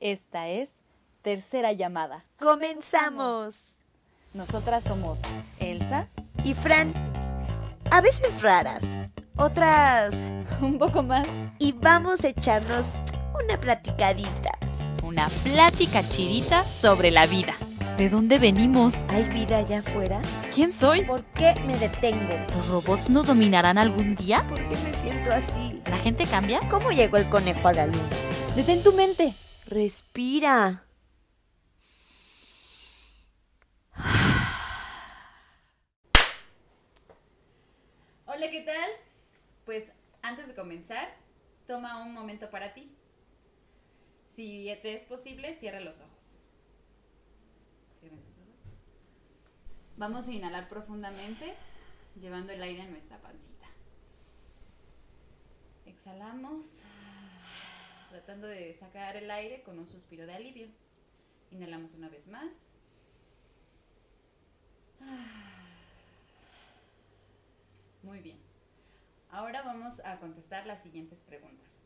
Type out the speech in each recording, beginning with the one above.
Esta es Tercera Llamada. ¡Comenzamos! Nosotras somos Elsa Y Fran, a veces raras, otras... un poco más. Y vamos a echarnos una platicadita. Una plática chidita sobre la vida. ¿De dónde venimos? ¿Hay vida allá afuera? ¿Quién soy? ¿Por qué me detengo? ¿Los robots nos dominarán algún día? ¿Por qué me siento así? ¿La gente cambia? ¿Cómo llegó el conejo a la luna? Detén tu mente. Respira. Hola, ¿qué tal? Pues antes de comenzar, toma un momento para ti. Si te es posible, cierra los ojos. Cierren sus ojos. Vamos a inhalar profundamente, llevando el aire a nuestra pancita. Exhalamos, tratando de sacar el aire con un suspiro de alivio. Inhalamos una vez más. Muy bien. Ahora vamos a contestar las siguientes preguntas.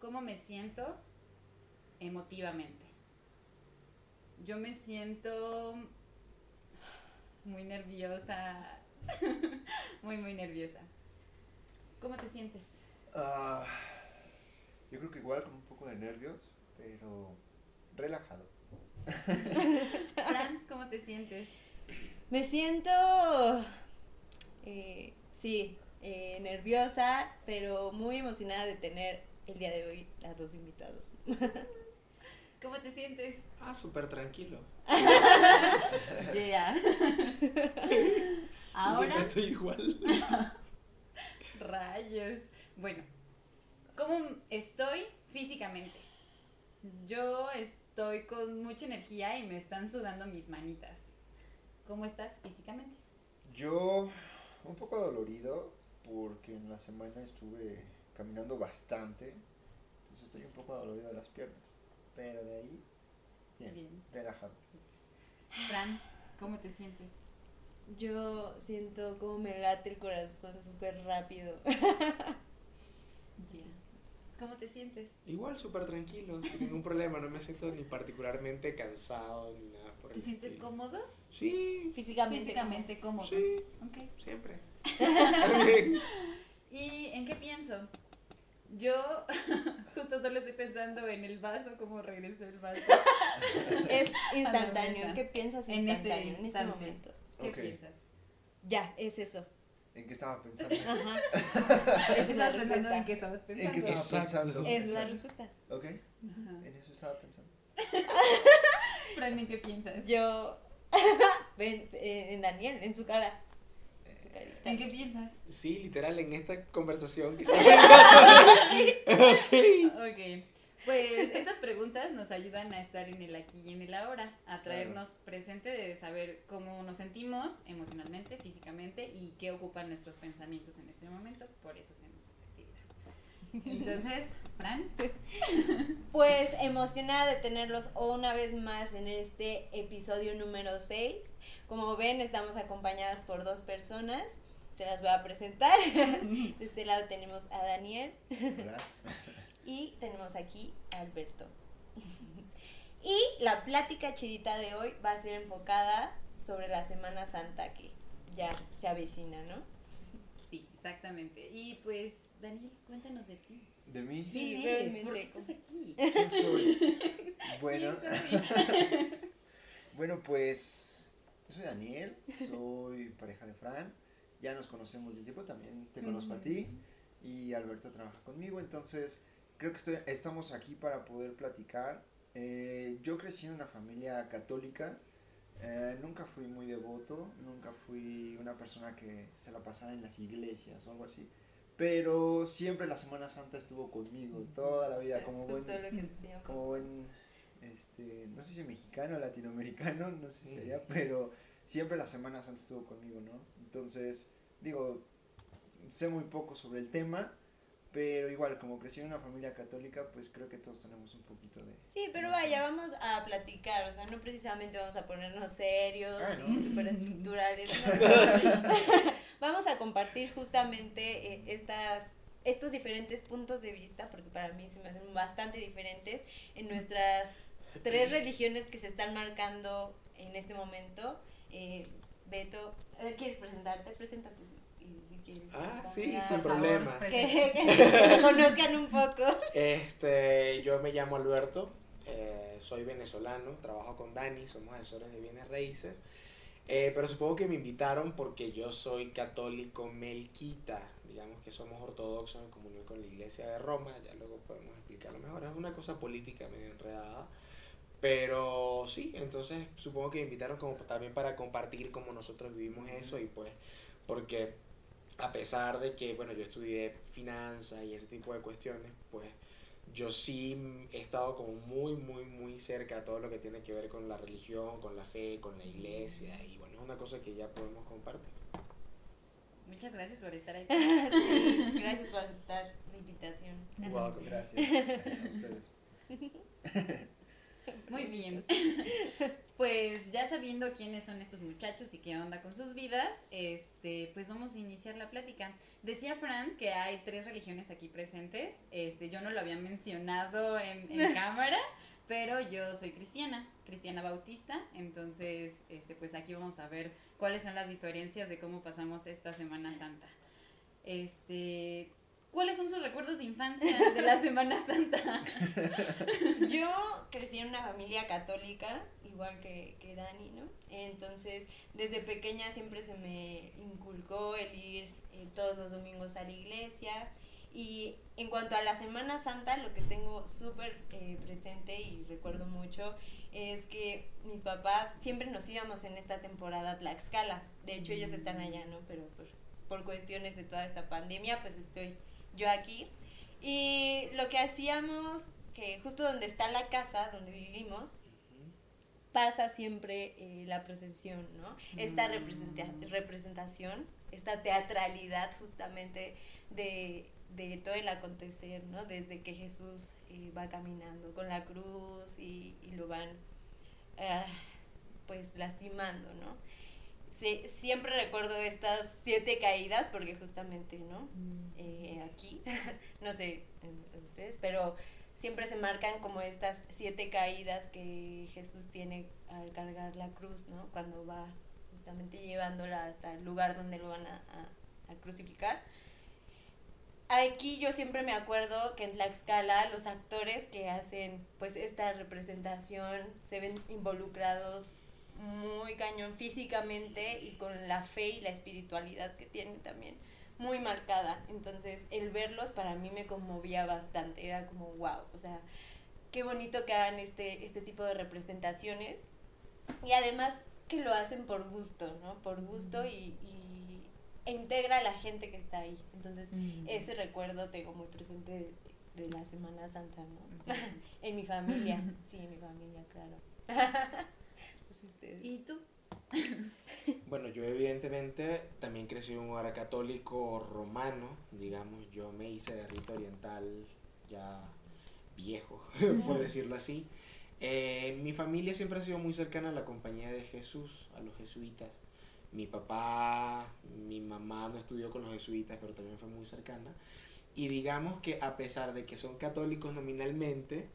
¿Cómo me siento emotivamente? Yo me siento muy nerviosa. muy, muy nerviosa. ¿Cómo te sientes? Ah, yo creo que igual con un poco de nervios, pero relajado. Fran, ¿cómo te sientes? Me siento, eh, sí, eh, nerviosa, pero muy emocionada de tener el día de hoy a dos invitados. ¿Cómo te sientes? Ah, súper tranquilo. Yeah. Ahora, Siempre estoy igual. rayos. Bueno, ¿cómo estoy físicamente? Yo estoy con mucha energía y me están sudando mis manitas. ¿Cómo estás físicamente? Yo un poco dolorido porque en la semana estuve caminando bastante, entonces estoy un poco dolorido de las piernas, pero de ahí, bien, Bien. relajado. Fran, ¿cómo te sientes? Yo siento como me late el corazón súper rápido. Bien. ¿Cómo te sientes? Igual súper tranquilo, sin ningún problema. No me siento ni particularmente cansado ni nada por ¿Te el sientes estilo. cómodo? Sí, Físicamente. Físicamente cómodo. sí, Ok. siempre. ¿Y en qué pienso? Yo justo solo estoy pensando en el vaso, cómo regresó el vaso. Es instantáneo. ¿Qué piensas En este instantáneo en este instante. momento? ¿Qué Ok. piensas? Ya, es eso. ¿En qué estaba pensando? Ajá. Es la ¿Estabas pensando respuesta. en qué estabas ¿En pensando? qué estaba Exacto. pensando? Es la respuesta. Ok, Ajá. en eso estaba pensando. Fran, ¿en qué piensas? Yo. Ven, eh, en Daniel, en su cara. Su. ¿En qué piensas? Sí, literal, en esta conversación que se Ok. Pues estas preguntas nos ayudan a estar en el aquí y en el ahora, a traernos presente de saber cómo nos sentimos emocionalmente, físicamente y qué ocupan nuestros pensamientos en este momento. Por eso hacemos esta actividad. Entonces, Fran, Pues emocionada de tenerlos una vez más en este episodio número 6. Como ven, estamos acompañadas por dos personas. Se las voy a presentar. De este lado tenemos a Daniel ¿Verdad? Y tenemos aquí a Alberto. Y la plática chidita de hoy va a ser enfocada sobre la Semana Santa que ya se avecina, ¿no? sí, exactamente. Y pues, Daniel, cuéntanos de ti. ¿De mí? Sí, ¿Quién eres? ¿Por qué brevemente, estás aquí? ¿Quién soy? Bueno, ¿Quién soy? bueno, pues yo soy Daniel, soy pareja de Fran, ya nos conocemos de tiempo, también te conozco a ti y Alberto trabaja conmigo, entonces creo que estoy, estamos aquí para poder platicar. Eh, yo crecí en una familia católica, eh, nunca fui muy devoto, nunca fui una persona que se la pasara en las iglesias o algo así, pero siempre la Semana Santa estuvo conmigo toda la vida como buen como este, no sé si mexicano o latinoamericano, no sé si allá, pero siempre la Semana Santa estuvo conmigo, ¿no? Entonces, digo, sé muy poco sobre el tema, pero igual, como crecí en una familia católica, pues creo que todos tenemos un poquito de... Sí, pero vaya, vamos a platicar, o sea, no precisamente vamos a ponernos serios Ah, y ¿no? súper estructurales. vamos a compartir justamente eh, estas estos diferentes puntos de vista, porque para mí se me hacen bastante diferentes, en nuestras tres religiones que se están marcando en este momento. Eh, Beto, eh, ¿quieres presentarte? Preséntate. Quieres Ah, sí, sin favor, problema. Que, que- conozcan un poco. Este, yo me llamo Alberto, eh, soy venezolano, trabajo con Dani, somos asesores de bienes raíces. Eh, pero supongo que me invitaron porque yo soy católico melquita, digamos que somos ortodoxos en comunión con la iglesia de Roma, ya luego podemos explicarlo mejor, es una cosa política medio enredada, pero sí, entonces supongo que me invitaron como también para compartir cómo nosotros vivimos eso y pues porque a pesar de que, bueno, yo estudié finanzas y ese tipo de cuestiones, pues yo sí he estado como muy, muy, muy cerca a todo lo que tiene que ver con la religión, con la fe, con la iglesia y bueno, es una cosa que ya podemos compartir. Muchas gracias por estar ahí. Sí, gracias por aceptar la invitación. Welcome. Gracias a ustedes. Muy bien. Pues ya sabiendo quiénes son estos muchachos y qué onda con sus vidas, este, pues vamos a iniciar la plática. Decía Fran que hay tres religiones aquí presentes. Este, yo no lo había mencionado en, en cámara, pero yo soy cristiana, cristiana bautista. Entonces, este, pues aquí vamos a ver cuáles son las diferencias de cómo pasamos esta Semana Santa. Este, ¿cuáles son sus recuerdos de infancia de la Semana Santa? Yo crecí en una familia católica, igual que, que Dani, ¿no? Entonces, desde pequeña siempre se me inculcó el ir eh, todos los domingos a la iglesia. Y en cuanto a la Semana Santa, lo que tengo súper eh, presente y recuerdo mucho es que mis papás siempre nos íbamos en esta temporada a Tlaxcala. De hecho, ellos están allá, ¿no? Pero por, por cuestiones de toda esta pandemia, pues estoy yo aquí. Y lo que hacíamos, que justo donde está la casa, donde vivimos, pasa siempre eh, la procesión, ¿no? Esta representa- representación, esta teatralidad justamente de, de todo el acontecer, ¿no? Desde que Jesús eh, va caminando con la cruz y, lo van, ah, pues, lastimando, ¿no? Siempre recuerdo estas siete caídas porque justamente, ¿no? Eh, aquí, no sé ustedes, pero siempre se marcan como estas siete caídas que Jesús tiene al cargar la cruz, ¿no? Cuando va justamente llevándola hasta el lugar donde lo van a, a- a crucificar. Aquí yo siempre me acuerdo que en Tlaxcala los actores que hacen pues esta representación se ven involucrados muy cañón físicamente y con la fe y la espiritualidad que tienen también muy marcada. Entonces, el verlos para mí me conmovía bastante. Era como, wow, o sea, qué bonito que hagan este, este tipo de representaciones. Y además que lo hacen por gusto, ¿no? Por gusto y, y- e integra a la gente que está ahí. Entonces, ese recuerdo tengo muy presente de, de la Semana Santa, ¿no? en mi familia, sí, en mi familia, claro. Pues ustedes. ¿Y tú? Bueno, yo evidentemente también crecí en un hogar católico romano, digamos, yo me hice de rito oriental ya viejo, por decirlo así. Eh, mi familia siempre ha sido muy cercana a la compañía de Jesús, a los jesuitas. Mi papá, mi mamá no estudió con los jesuitas, pero también fue muy cercana. Y digamos que a pesar de que son católicos nominalmente,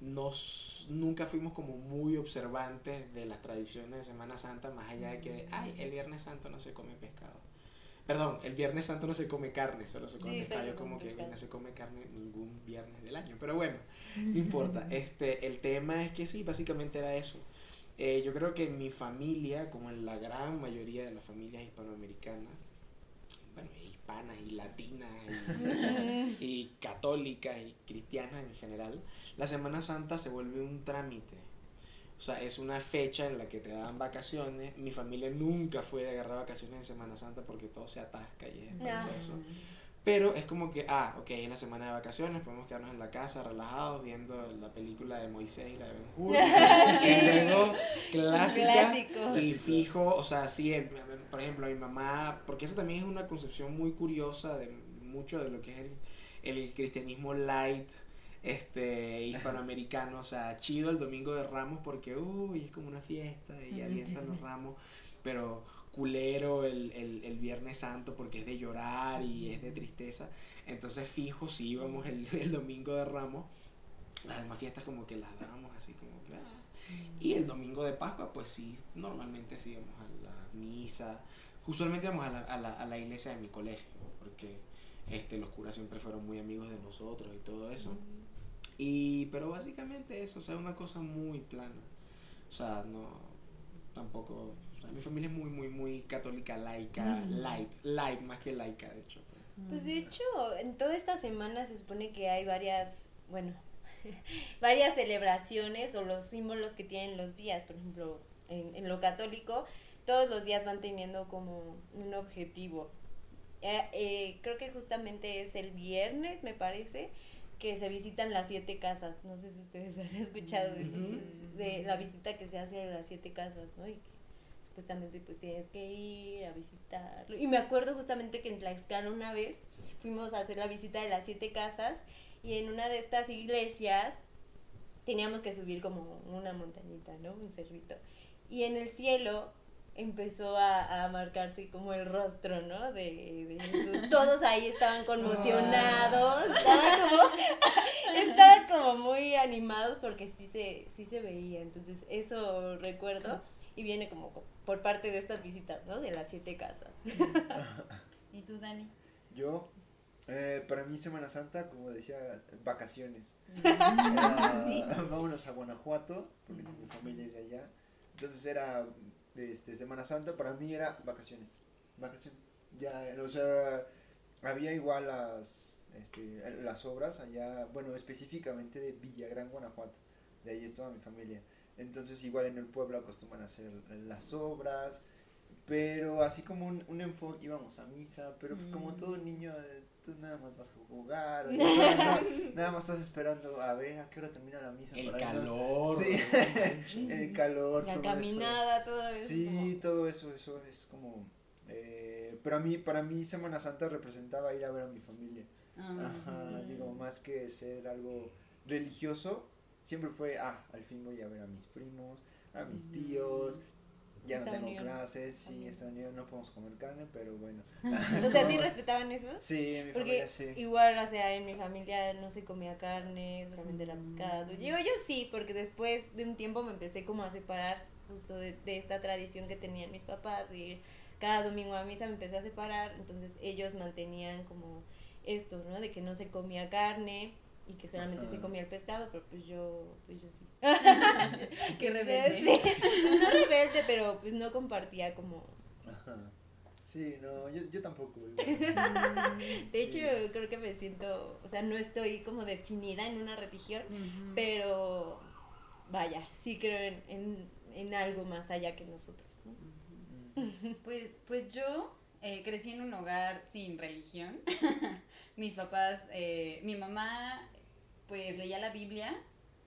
nos, nunca fuimos como muy observantes de las tradiciones de Semana Santa, más allá de que, ay, el Viernes Santo no se come pescado. Perdón, el Viernes Santo no se come carne, solo se come Sí, pescado. como que no se come carne ningún viernes del año. Pero bueno, no importa. Este, el tema es que sí, básicamente era eso. Eh, yo creo que en mi familia, como en la gran mayoría de las familias hispanoamericanas, y latinas y, y católicas y cristianas en general, la Semana Santa se vuelve un trámite. O sea, es una fecha en la que te dan vacaciones. Mi familia nunca fue de agarrar vacaciones en Semana Santa porque todo se atasca y es No. Pero es como que, ah, ok, es la semana de vacaciones, podemos quedarnos en la casa relajados viendo la película de Moisés y la de Ben Hur. y luego, clásica. Y fijo, o sea, sí, por ejemplo, a mi mamá, porque eso también es una concepción muy curiosa de mucho de lo que es el, el cristianismo light este hispanoamericano, o sea, chido el domingo de Ramos porque uy, es como una fiesta y avientan los ramos, pero culero el, el, el, Viernes Santo porque es de llorar y es de tristeza. Entonces fijo si íbamos el, el domingo de Ramos, las demás fiestas como que las dábamos así como que... Ah. Y el domingo de Pascua pues sí, normalmente sí íbamos a la misa. Usualmente íbamos a la, a la, a la iglesia de mi colegio porque este, los curas siempre fueron muy amigos de nosotros y todo eso. Y, pero básicamente eso, o sea, una cosa muy plana. O sea, no, tampoco, mi familia es muy, muy, muy católica, laica, light, light más que laica, de hecho. Pues de hecho, en toda esta semana se supone que hay varias, bueno, varias celebraciones o los símbolos que tienen los días. Por ejemplo, en, en lo católico, todos los días van teniendo como un objetivo. Eh, eh, creo que justamente es el viernes, me parece, que se visitan las siete casas. No sé si ustedes han escuchado de, la visita que se hace a las siete casas, ¿no? Y que supuestamente pues tienes que ir a visitarlo. Y me acuerdo justamente que en Tlaxcala una vez fuimos a hacer la visita de las siete casas y en una de estas iglesias teníamos que subir como una montañita, ¿no? Un cerrito. Y en el cielo empezó a, a, marcarse como el rostro, ¿no? De, de Jesús. Todos ahí estaban conmocionados, estaban como, estaban como muy animados porque sí se, sí se veía. Entonces, eso recuerdo y viene como por parte de estas visitas, ¿no? De las siete casas. ¿Y tú, Dani? Yo, eh, para mí Semana Santa, como decía, vacaciones. Vámonos a Guanajuato, porque mi familia es de allá. Entonces era este, Semana Santa, para mí era vacaciones. Vacaciones. Ya, o sea, había igual las, este, las obras allá, bueno, específicamente de Villagrán, Guanajuato. De ahí es toda mi familia. Entonces, igual en el pueblo acostumbran a hacer las obras. Pero así como un, un enfoque, íbamos a misa, pero como todo niño, tú nada más vas a jugar, nada, más estás esperando a ver a qué hora termina la misa. El calor. Sí, el calor. La caminada, todo eso. Sí, todo eso, eso es como... Eh, pero a mí, para mí Semana Santa representaba ir a ver a mi familia. Ah. Ajá, digo, más que ser algo religioso, siempre fue, ah, al fin voy a ver a mis primos, a mis tíos, ya no tengo clases, sí, esta unión no podemos comer carne, pero bueno. o sea, ¿sí respetaban eso? Sí, en mi Porque familia sí. igual, o sea, en mi familia no se comía carne, solamente era pescado. Digo, yo sí, porque después de un tiempo me empecé como a separar justo de, de esta tradición que tenían mis papás, de ir cada domingo a misa me empecé a separar, entonces ellos mantenían como esto, ¿no? De que no se comía carne y que solamente se comía el pescado, pero pues yo, pues yo sí. Qué rebelde. Sí. No rebelde, pero pues no compartía como... Ajá. Sí, no, yo, yo tampoco. De hecho, creo que me siento, o sea, no estoy como definida en una religión, uh -huh. pero vaya, sí creo en, en, en, algo más allá que nosotros. ¿no? Uh -huh. Pues, pues yo eh, crecí en un hogar sin religión. Mis papás, eh, mi mamá pues leía la Biblia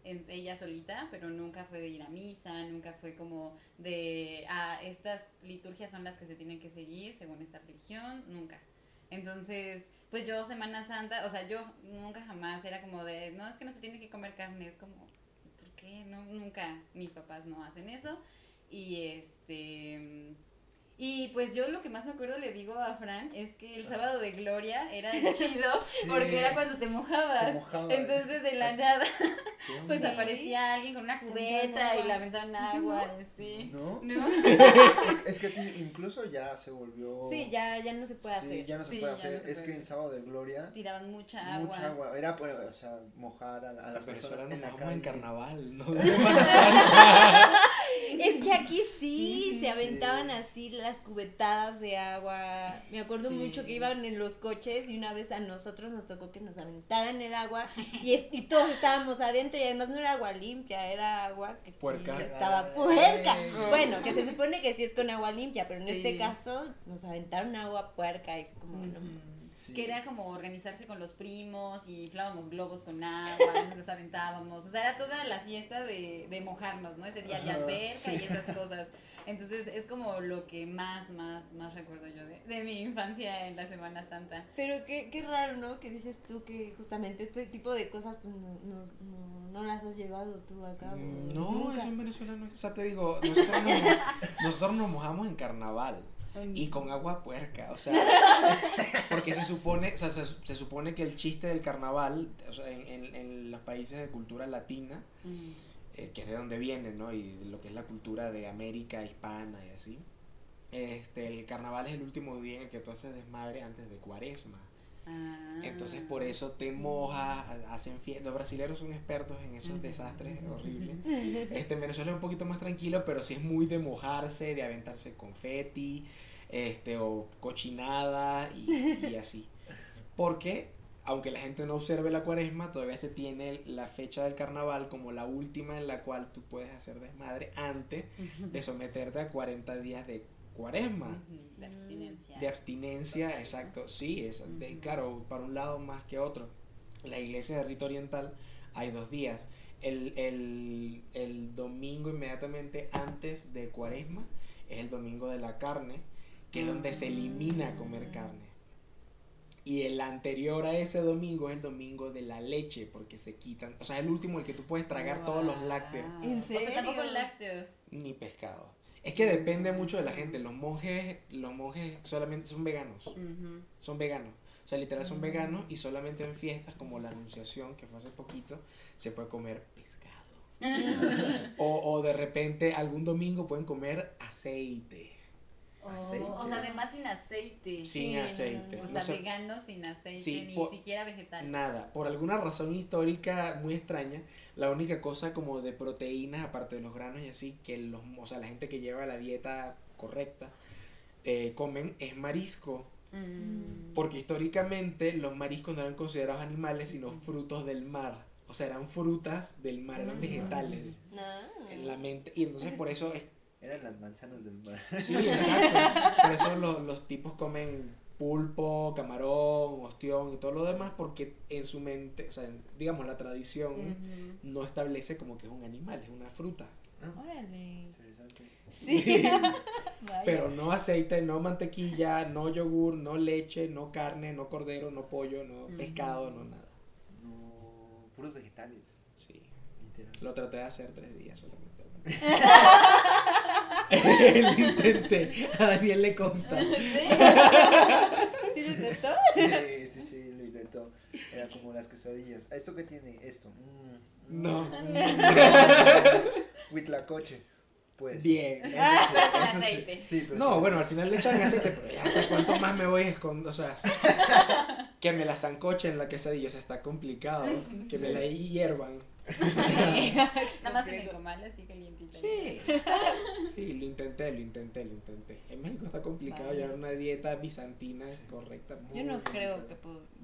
ella solita, pero nunca fue de ir a misa, nunca fue como de, ah, estas liturgias son las que se tienen que seguir según esta religión, nunca. Entonces, pues yo Semana Santa, o sea, yo nunca jamás era como de, no, es que no se tiene que comer carne, es como, ¿por qué? No, nunca, mis papás no hacen eso. Y este y pues yo lo que más me acuerdo le digo a Fran es que el sábado de Gloria era chido sí. porque era cuando te mojabas. Te mojaba, Entonces de la nada pues sí. aparecía alguien con una cubeta y la aventaban agua. ¿No? Sí. ¿No? ¿No? es, es, que aquí incluso ya se volvió. Sí, ya, ya no se puede sí, hacer. ya no se Sí, puede hacer. no se es puede que en sábado de Gloria. Tiraban mucha agua. Mucha agua. Era, pues, o sea, mojar a, a las personas en la calle. en carnaval, no de Semana Santa. Es que aquí sí, Sí, se aventaban sí. así las cubetadas de agua. Me acuerdo Sí. mucho que iban en los coches y una vez a nosotros nos tocó que nos aventaran el agua y, y todos estábamos adentro y además no era agua limpia, era agua que sí estaba puerca. Bueno, que se supone que sí es con agua limpia, pero en este caso nos aventaron agua puerca y como no. Sí. Que era como organizarse con los primos y inflábamos globos con agua, y nos aventábamos. O sea, era toda la fiesta de, de mojarnos, ¿no? Ese día Ajá, alberca sí. y esas cosas. Entonces es como lo que más, más, más recuerdo yo de, de mi infancia en la Semana Santa. Pero qué, qué raro, ¿no? Que dices tú que justamente este tipo de cosas pues no, no, no, no las has llevado tú a cabo. Mm, No, nunca. eso en Venezuela no es. O sea, te digo, nosotros nos, nosotros nos mojamos en carnaval. Y con agua puerca, o sea, porque se supone, o sea, se, se supone que el chiste del carnaval, o sea, en, en, en los países de cultura latina, Mm. eh, que es de donde viene, ¿no? Y de lo que es la cultura de América hispana y así. Este, el carnaval es el último día en el que tú haces desmadre antes de cuaresma. Ah. Entonces por eso te mojas, ha- hacen fiestas. Los brasileños son expertos en esos desastres horribles. Este, en Venezuela es un poquito más tranquilo, pero sí es muy de mojarse, de aventarse confeti, este, o cochinada y, y así. Porque, aunque la gente no observe la cuaresma, todavía se tiene la fecha del carnaval como la última en la cual tú puedes hacer desmadre antes de someterte a 40 días de cuaresma. De abstinencia. De abstinencia, exacto. Sí, es de- claro, para un lado más que otro. La iglesia de rito oriental hay dos días. El, el, el domingo inmediatamente antes de cuaresma es el domingo de la carne, que es donde se elimina comer carne. Y el anterior a ese domingo es el domingo de la leche, porque se quitan, o sea, el último el que tú puedes tragar todos los lácteos. ¿En O sea, serio? tampoco lácteos. ni pescado. Es que depende mucho de la gente. Los monjes, los monjes solamente son veganos. son veganos. O sea, literal son veganos y solamente en fiestas como la Anunciación, que fue hace poquito, se puede comer pescado. o, o de repente algún domingo pueden comer aceite. O, Aceite. o sea, además sin aceite. Sin Sí, aceite. O sea, vegano sin aceite, Sí, ni por- siquiera vegetal. nada. Por alguna razón histórica muy extraña, la única cosa como de proteínas, aparte de los granos y así, que los, o sea, la gente que lleva la dieta correcta eh, comen es marisco. Mm. Porque históricamente los mariscos no eran considerados animales, sino frutos del mar. O sea, eran frutas del mar, eran vegetales No. en la mente. Y entonces por eso es... Eran las manzanas del mar. Sí, exacto. Por eso los, los tipos comen pulpo, camarón, ostión y todo lo demás, porque en su mente, o sea, en- digamos, la tradición no establece como que es un animal, es una fruta. Órale. Interesante. Sí. Pero no aceite, no mantequilla, no yogur, no leche, no carne, no cordero, no pollo, no pescado, no nada. No, puros vegetales. Sí. Literal. Lo traté de hacer tres días solamente. Lo intenté. A Daniel le consta. ¿Sí se intentó? Sí, sí, sí, lo intentó. Era como las quesadillas. ¿Esto qué tiene? Esto. Mm, mm. No. Huitlacoche. Pues. Bien. Eso sí, Sin eso sí. aceite. Sí, pero No, sí, bueno, al final le echan aceite, pero ya sé cuánto más me voy a esconder. O sea, que me la zancoche en la quesadilla, o sea, está complicado. Que me la hiervan. Nada más en el comal así calientito. Sí. Sí, lo intenté, lo intenté, lo intenté. En México está complicado Vale. llevar una dieta bizantina Sí. correcta. muy Yo no creo que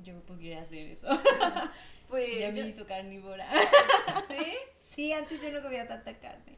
yo pudiera hacer eso. Pues Ya yo, me hizo carnívora. ¿sí? Sí, antes yo no comía tanta carne.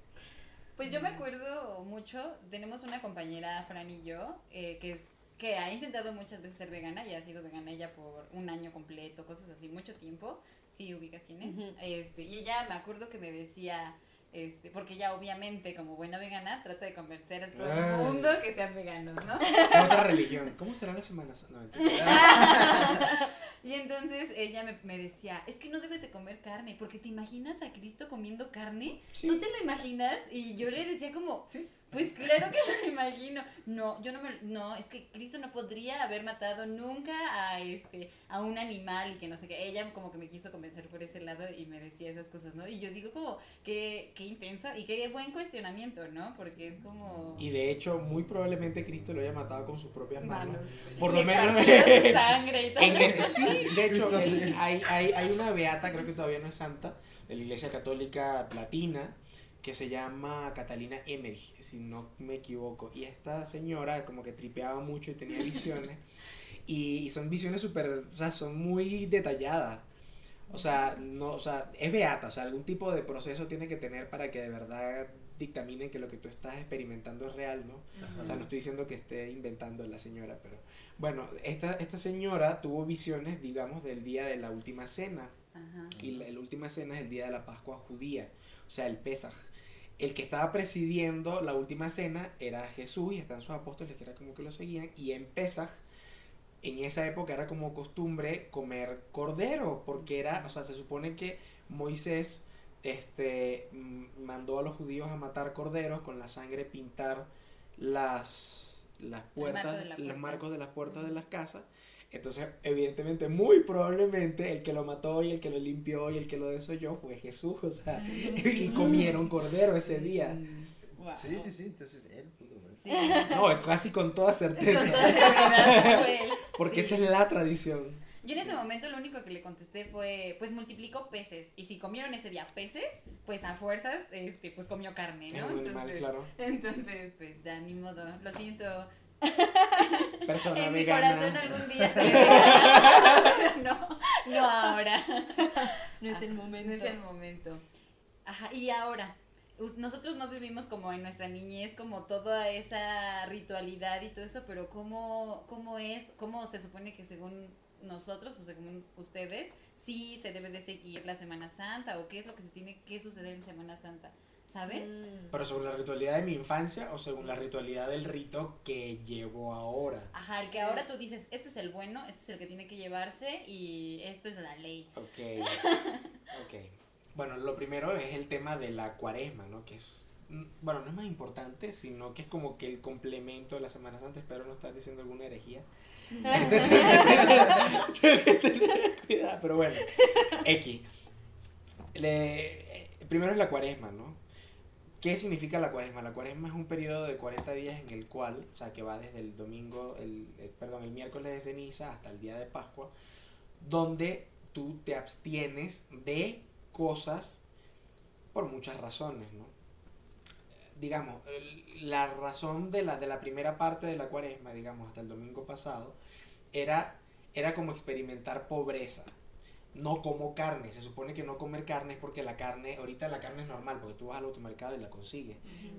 Pues yo me acuerdo mucho, tenemos una compañera, Fran y yo, eh, que es que ha intentado muchas veces ser vegana y ha sido vegana ella por un año completo, cosas así, mucho tiempo. Sí, ubicas quién es. Este, y ella me acuerdo que me decía, este, porque ella obviamente como buena vegana trata de convencer a todo Ay. el mundo que sean veganos, ¿no? Es otra religión. ¿Cómo será la Semana Santa? No. Y entonces ella me, me decía, es que no debes de comer carne, porque te imaginas a Cristo comiendo carne, Sí. ¿tú te lo imaginas? Y yo le decía como, Sí. Pues claro que me lo imagino. No, yo no me, no, es que Cristo no podría haber matado nunca a este, a un animal y que no sé qué. Ella como que me quiso convencer por ese lado y me decía esas cosas, ¿no? Y yo digo como, qué, qué intenso y qué buen cuestionamiento, ¿no? Porque es como... Y de hecho, muy probablemente Cristo lo haya matado con sus propias manos. manos. Por Y lo menos- sangre y todo. En sí, de hecho, Cristo, el- sí. hay, hay, hay una beata, creo que todavía no es santa, de la Iglesia Católica Latina, que se llama Catalina Emmerich, si no me equivoco. Y esta señora como que tripeaba mucho y tenía visiones. y, y son visiones súper, o sea, son muy detalladas. O sea, no, o sea, es beata, o sea, algún tipo de proceso tiene que tener para que de verdad dictaminen que lo que tú estás experimentando es real, ¿no? O sea, no estoy diciendo que esté inventando la señora, pero bueno, esta, esta señora tuvo visiones, digamos, del día de la última cena. Ajá. Y la, la última cena es el día de la Pascua judía, o sea, el Pesaj. El que estaba presidiendo la última cena era Jesús y están sus apóstoles que era como que lo seguían. Y en Pesaj, en esa época era como costumbre comer cordero, porque era, o sea, se supone que Moisés este, mm, mandó a los judíos a matar corderos con la sangre pintar las, las puertas, la los marcos de las puertas de las casas. Entonces, evidentemente, muy probablemente el que lo mató y el que lo limpió y el que lo desolló fue Jesús, o sea, y comieron cordero ese día. Wow. Sí, sí, sí, entonces él pudo ver. Sí. No, casi con toda Con certeza, toda seguridad fue él. porque Sí. esa es la tradición. Yo en ese momento lo único que le contesté fue, pues multiplicó peces. Y si comieron ese día peces, pues a fuerzas, este, pues comió carne, ¿no? claro. entonces, pues ya ni modo. Lo siento. Persona en mi vegana. corazón algún día se Pero no, no ahora. No es el momento. No es el momento. Ajá, y ahora, us- nosotros no vivimos como en nuestra niñez, como toda esa ritualidad y todo eso, pero ¿cómo, cómo es, cómo se supone que según nosotros o según ustedes, sí se debe de seguir la Semana Santa o qué es lo que se tiene que suceder en Semana Santa? ¿Saben? Mm. Pero según la ritualidad de mi infancia o según la ritualidad del rito que llevo ahora. Ajá, el que ahora tú dices, este es el bueno, este es el que tiene que llevarse y esto es la ley. Ok. Ok. Bueno, lo primero es el tema de la cuaresma, ¿no? Que es, mm, bueno, no es más importante, sino que es como que el complemento de la Semana Santa. Espero no estar diciendo alguna herejía. Pero bueno. X. Le- eh, primero es la cuaresma, ¿no? ¿Qué significa la cuaresma? La cuaresma es un periodo de 40 días en el cual, o sea, que va desde el domingo, el, el- perdón, el miércoles de ceniza hasta el día de Pascua, donde tú te abstienes de cosas por muchas razones, ¿no? Digamos, la razón de la, de la primera parte de la cuaresma, digamos, hasta el domingo pasado, era, era como experimentar pobreza. No como carne. Se supone que no comer carne es porque la carne, ahorita la carne es normal, porque tú vas al automercado y la consigues.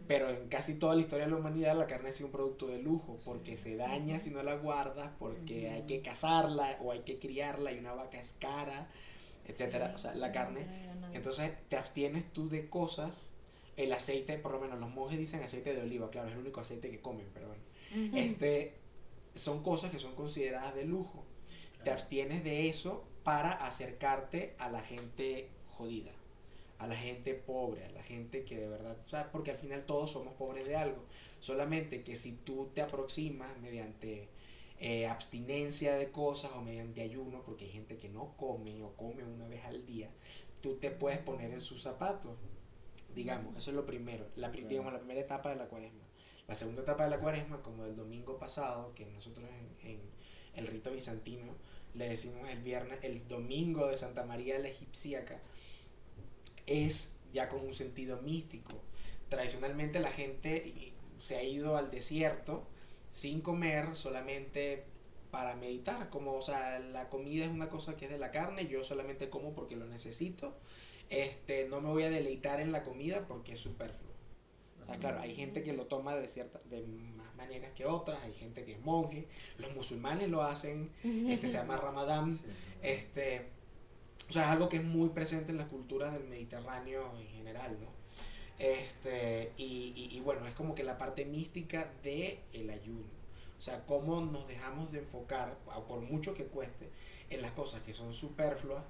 Pero en casi toda la historia de la humanidad la carne ha sido un producto de lujo, porque se daña si no la guardas, porque hay que cazarla o hay que criarla y una vaca es cara, etcétera. O sea, la carne. Entonces te abstienes tú de cosas, el aceite, por lo menos los monjes dicen aceite de oliva, claro, es el único aceite que comen, pero bueno. Este, son cosas que son consideradas de lujo. Te abstienes de eso para acercarte a la gente jodida, a la gente pobre, a la gente que de verdad, o sea, porque al final todos somos pobres de algo. Solamente que si tú te aproximas mediante eh, abstinencia de cosas o mediante ayuno, porque hay gente que no come o come una vez al día, tú te puedes poner en sus zapatos. Digamos, eso es lo primero, la, digamos, la primera etapa de la cuaresma. La segunda etapa de la cuaresma, como el domingo pasado, que nosotros en, en el rito bizantino le decimos el viernes, el domingo de Santa María la Egipciaca, es ya con un sentido místico. Tradicionalmente la gente se ha ido al desierto sin comer, solamente para meditar, como, o sea, la comida es una cosa que es de la carne, yo solamente como porque lo necesito, este, no me voy a deleitar en la comida porque es superfluo. Sea, claro, hay gente que lo toma de cierta, de más maneras que otras, hay gente que es monje, los musulmanes lo hacen, este se llama Ramadán, Sí. este, o sea, es algo que es muy presente en las culturas del Mediterráneo en general, ¿no? Este, y, y, y bueno, es como que la parte mística del el ayuno. O sea, cómo nos dejamos de enfocar, por mucho que cueste, en las cosas que son superfluas,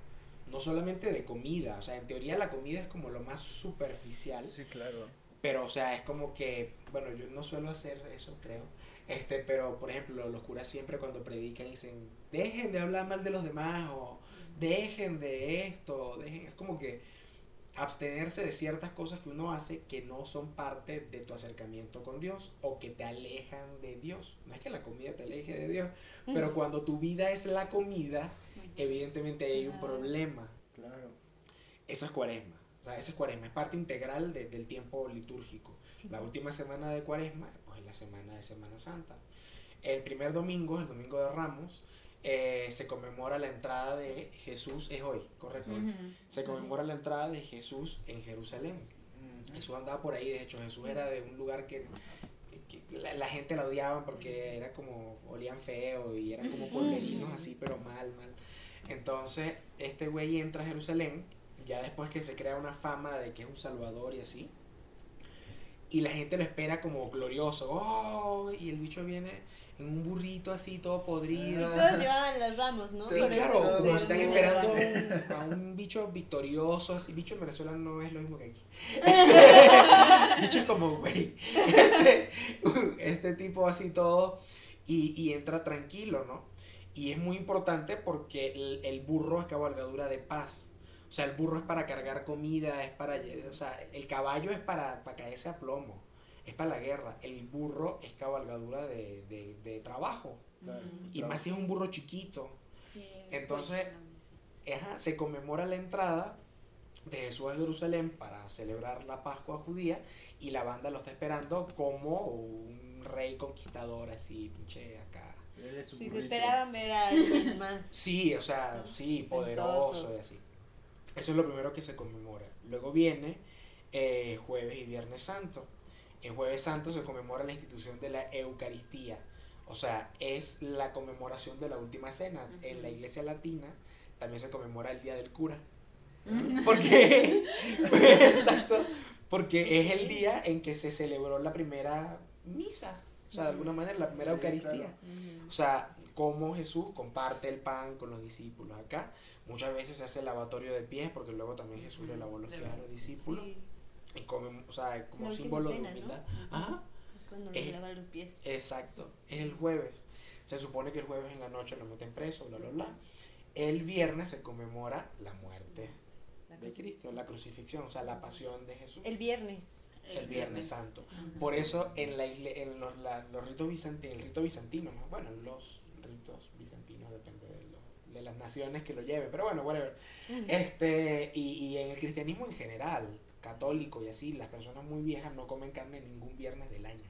no solamente de comida, o sea, en teoría la comida es como lo más superficial, Sí, claro. Pero, o sea, es como que, bueno, yo no suelo hacer eso, creo. Este, pero, por ejemplo, los curas siempre cuando predican dicen, dejen de hablar mal de los demás, o dejen de esto, dejen, es como que abstenerse de ciertas cosas que uno hace que no son parte de tu acercamiento con Dios o que te alejan de Dios. No es que la comida te aleje de Dios, pero cuando tu vida es la comida, evidentemente hay un problema. Claro. Eso es cuaresma. O sea, eso es cuaresma, es parte integral de- del tiempo litúrgico. La última semana de cuaresma, pues es la semana de Semana Santa. El primer domingo, el domingo de Ramos, eh, se conmemora la entrada de Jesús, es hoy, correcto. Se conmemora la entrada de Jesús en Jerusalén. Jesús andaba por ahí, de hecho Jesús era de un lugar que, que la, la gente la odiaba porque era como, olían feo y eran como pueblerinos así, pero mal, mal. Entonces, este güey entra a Jerusalén, ya después que se crea una fama de que es un salvador y así, y la gente lo espera como glorioso, oh, y el bicho viene en un burrito así, todo podrido. Todos llevaban los ramos, ¿no? Sí, Por claro, como es si están esperando un, a un bicho victorioso, así, bicho en Venezuela no es lo mismo que aquí. bicho es como, güey, este, este tipo así todo, y, y entra tranquilo, ¿no? Y es muy importante porque el, el burro es cabalgadura de paz. O sea, el burro es para cargar comida, es para... O sea, el caballo es para, para caerse a plomo, es para la guerra. El burro es cabalgadura de, de, de trabajo. Claro, Y claro. más si es un burro chiquito. Sí. Entonces, ajá, se conmemora la entrada de Jesús a Jerusalén para celebrar la Pascua judía y la banda lo está esperando como un rey conquistador así, pinche acá. Un Sí, se esperaban ver a alguien más. Sí, o sea, sí, poderoso y así. Eso es lo primero que se conmemora. Luego viene eh, jueves y viernes santo. En jueves santo se conmemora la institución de la Eucaristía. O sea, es la conmemoración de la última cena. En la iglesia latina también se conmemora el día del cura. Porque, exacto, porque es el día en que se celebró la primera misa. O sea, de alguna manera, la primera Sí, Eucaristía. claro. O sea, cómo Jesús comparte el pan con los discípulos acá. Muchas veces se hace el lavatorio de pies porque luego también Jesús le lavó los pies a los discípulos. Sí, Y come, o sea, como La símbolo de humildad. Ajá, es cuando Eh, le lavan los pies. exacto. Es el jueves. Se supone que el jueves en la noche lo meten preso, bla, bla, bla. El viernes se conmemora la muerte de Cristo, la crucifixión, o sea, la pasión de Jesús. El viernes. El Viernes Santo. Por eso en, la igle- en los, la- los ritos bizantinos, el rito bizantino, ¿no? bueno, los ritos bizantinos de, las naciones que lo lleven, pero bueno, whatever. Este, y, y en el cristianismo en general, católico y así, las personas muy viejas no comen carne ningún viernes del año.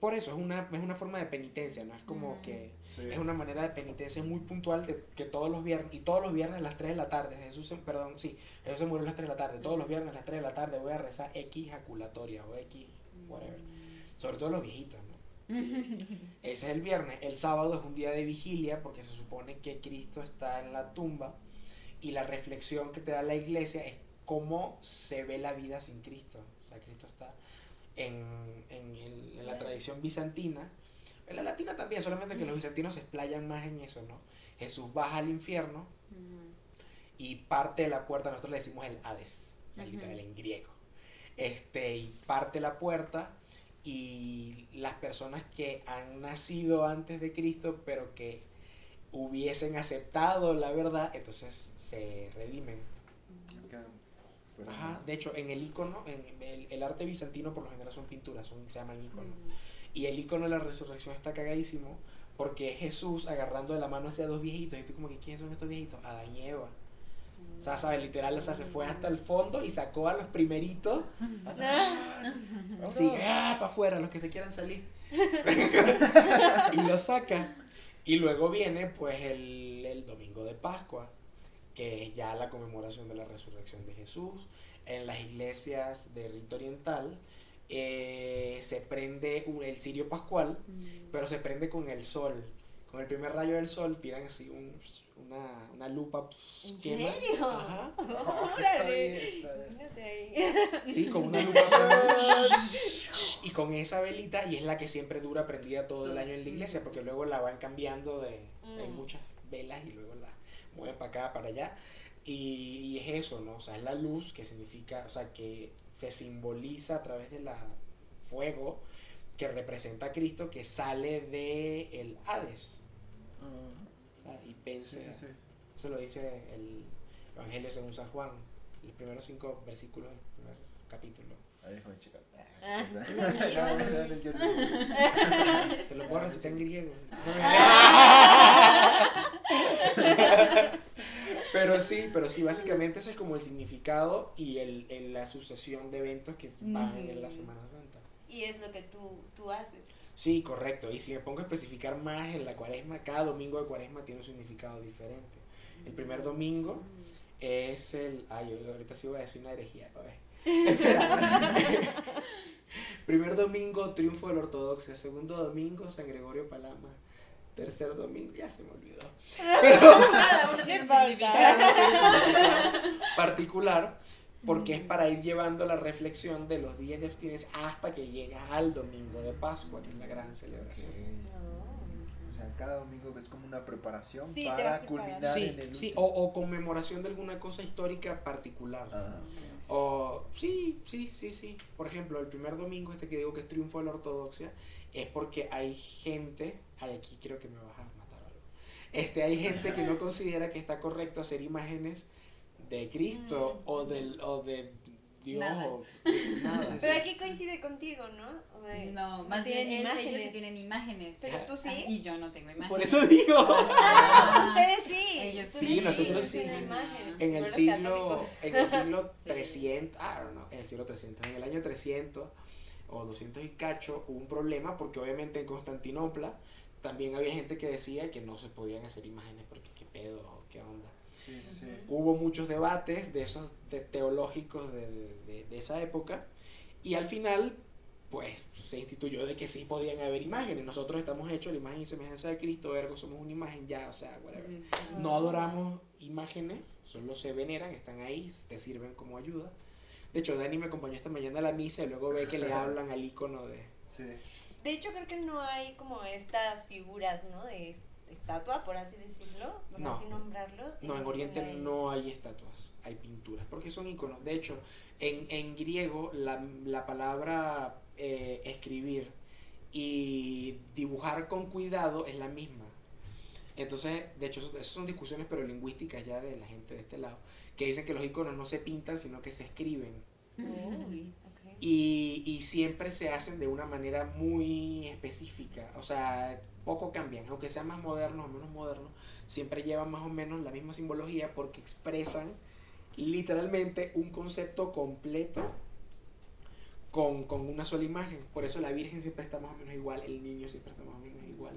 Por eso es una, es una forma de penitencia, ¿no? Es como que Sí. es una manera de penitencia muy puntual de que todos los viernes, y todos los viernes a las 3 de la tarde, Jesús, se- perdón, sí, Jesús se murió a las 3 de la tarde, todos los viernes a las 3 de la tarde voy a rezar X jaculatoria o X, whatever. Sobre todo los viejitos, ¿no? Ese es el viernes. El sábado es un día de vigilia porque se supone que Cristo está en la tumba y la reflexión que te da la iglesia es cómo se ve la vida sin Cristo. O sea, Cristo está en, en, el- en la tradición bizantina. En la latina también, solamente que los bizantinos se explayan más en eso, ¿no? Jesús baja al infierno y parte de la puerta, nosotros le decimos el Hades, o sea, Ujú. literal en griego. Este, y parte la puerta y las personas que han nacido antes de Cristo, pero que hubiesen aceptado la verdad, entonces se redimen. Ajá, de hecho, en el icono, en el, el arte bizantino por lo general son pinturas, son, se llaman iconos. Y el icono de la resurrección está cagadísimo porque es Jesús agarrando de la mano hacia dos viejitos. Y tú como que, ¿quiénes son estos viejitos? Adán y Eva. O sea, ¿sabes? Literal, o sea, se fue hasta el fondo y sacó a los primeritos. Sí, ah, para afuera, los que se quieran salir. y los saca. Y luego viene, pues, el, el domingo de Pascua, que es ya la conmemoración de la resurrección de Jesús. En las iglesias de rito oriental eh, se prende un- el cirio pascual, pero se prende con el sol. Con el primer rayo del sol tiran así un- una, una lupa. pss, ¿En quema. serio? Ajá. Oh, está Órale. bien, está bien. Fíjate ahí. Sí, con una lupa. y con esa velita, y es la que siempre dura prendida todo el año en la iglesia, porque luego la van cambiando de. Hay Mm. muchas velas y luego la mueven para acá, para allá. Y, y es eso, ¿no? O sea, es la luz que significa, o sea, que se simboliza a través de la fuego que representa a Cristo que sale de el Hades. Ah, Y sí, sí. Eso lo dice el Evangelio según San Juan, los primeros cinco versículos del primer capítulo. Ahí. Ah. No entiendo. Te lo puedo recitar en griego. Pero sí, pero sí, básicamente ese es como el significado y el, el- la sucesión de eventos que van en la Semana Santa. Y es lo que tú, tú haces. Sí, correcto. Y si me pongo a especificar más en la cuaresma, cada domingo de cuaresma tiene un significado diferente. El primer domingo es el... Ay, yo ahorita sí voy a decir una herejía. a ver. Primer domingo, triunfo de la ortodoxia. Segundo domingo, San Gregorio Palama. Tercer domingo, ya se me olvidó. Significado particular porque es para ir llevando la reflexión de los días de abstinencia hasta que llegas al domingo de Pascua, que es la gran celebración. O sea, cada domingo es como una preparación Sí, para culminar Sí, en el sí, o, o conmemoración de alguna cosa histórica particular. Ah. O sí, sí, sí, sí. Por ejemplo, el primer domingo este que digo que es triunfo de la ortodoxia es porque hay gente, ay, aquí creo que me vas a matar algo. Este, hay gente que no considera que está correcto hacer imágenes de Cristo Mm. o del o de Dios Nada. o nada. Pero aquí coincide contigo, ¿no? O de- No, más bien ellos sí tienen imágenes. Pero tú sí. Ah, Y yo no tengo imágenes. Por eso digo. Ah, ustedes sí. Ellos sí, nosotros sí. En el siglo, en el siglo Sí. 300, I don't know, en el siglo 300, en el año 300 o 200 y cacho hubo un problema porque obviamente en Constantinopla también había gente que decía que no se podían hacer imágenes porque qué pedo, qué onda. Sí, sí, sí. Hubo muchos debates de esos de teológicos de, de- de- esa época y al final pues se instituyó de que sí podían haber imágenes. Nosotros estamos hechos la imagen y semejanza de Cristo, ergo somos una imagen ya, o sea, whatever. No adoramos imágenes, solo se veneran, están ahí, te sirven como ayuda. De hecho, Dani me acompañó esta mañana a la misa y luego ve que le hablan al icono de... Sí. De hecho, creo que no hay como estas figuras, ¿no? De estatua, por así decirlo, por No. así nombrarlo. No, en Oriente hay. no hay estatuas, hay pinturas, porque son iconos. De hecho, en, en griego la, la palabra eh, escribir y dibujar con cuidado es la misma. Entonces, de hecho, eso- esas son discusiones pero lingüísticas ya de la gente de este lado, que dicen que los iconos no se pintan, sino que se escriben. Uy. Y, y siempre se hacen de una manera muy específica. O sea, poco cambian. Aunque sean más modernos o menos modernos, siempre llevan más o menos la misma simbología porque expresan literalmente un concepto completo con, con una sola imagen. Por eso la Virgen siempre está más o menos igual, el niño siempre está más o menos igual.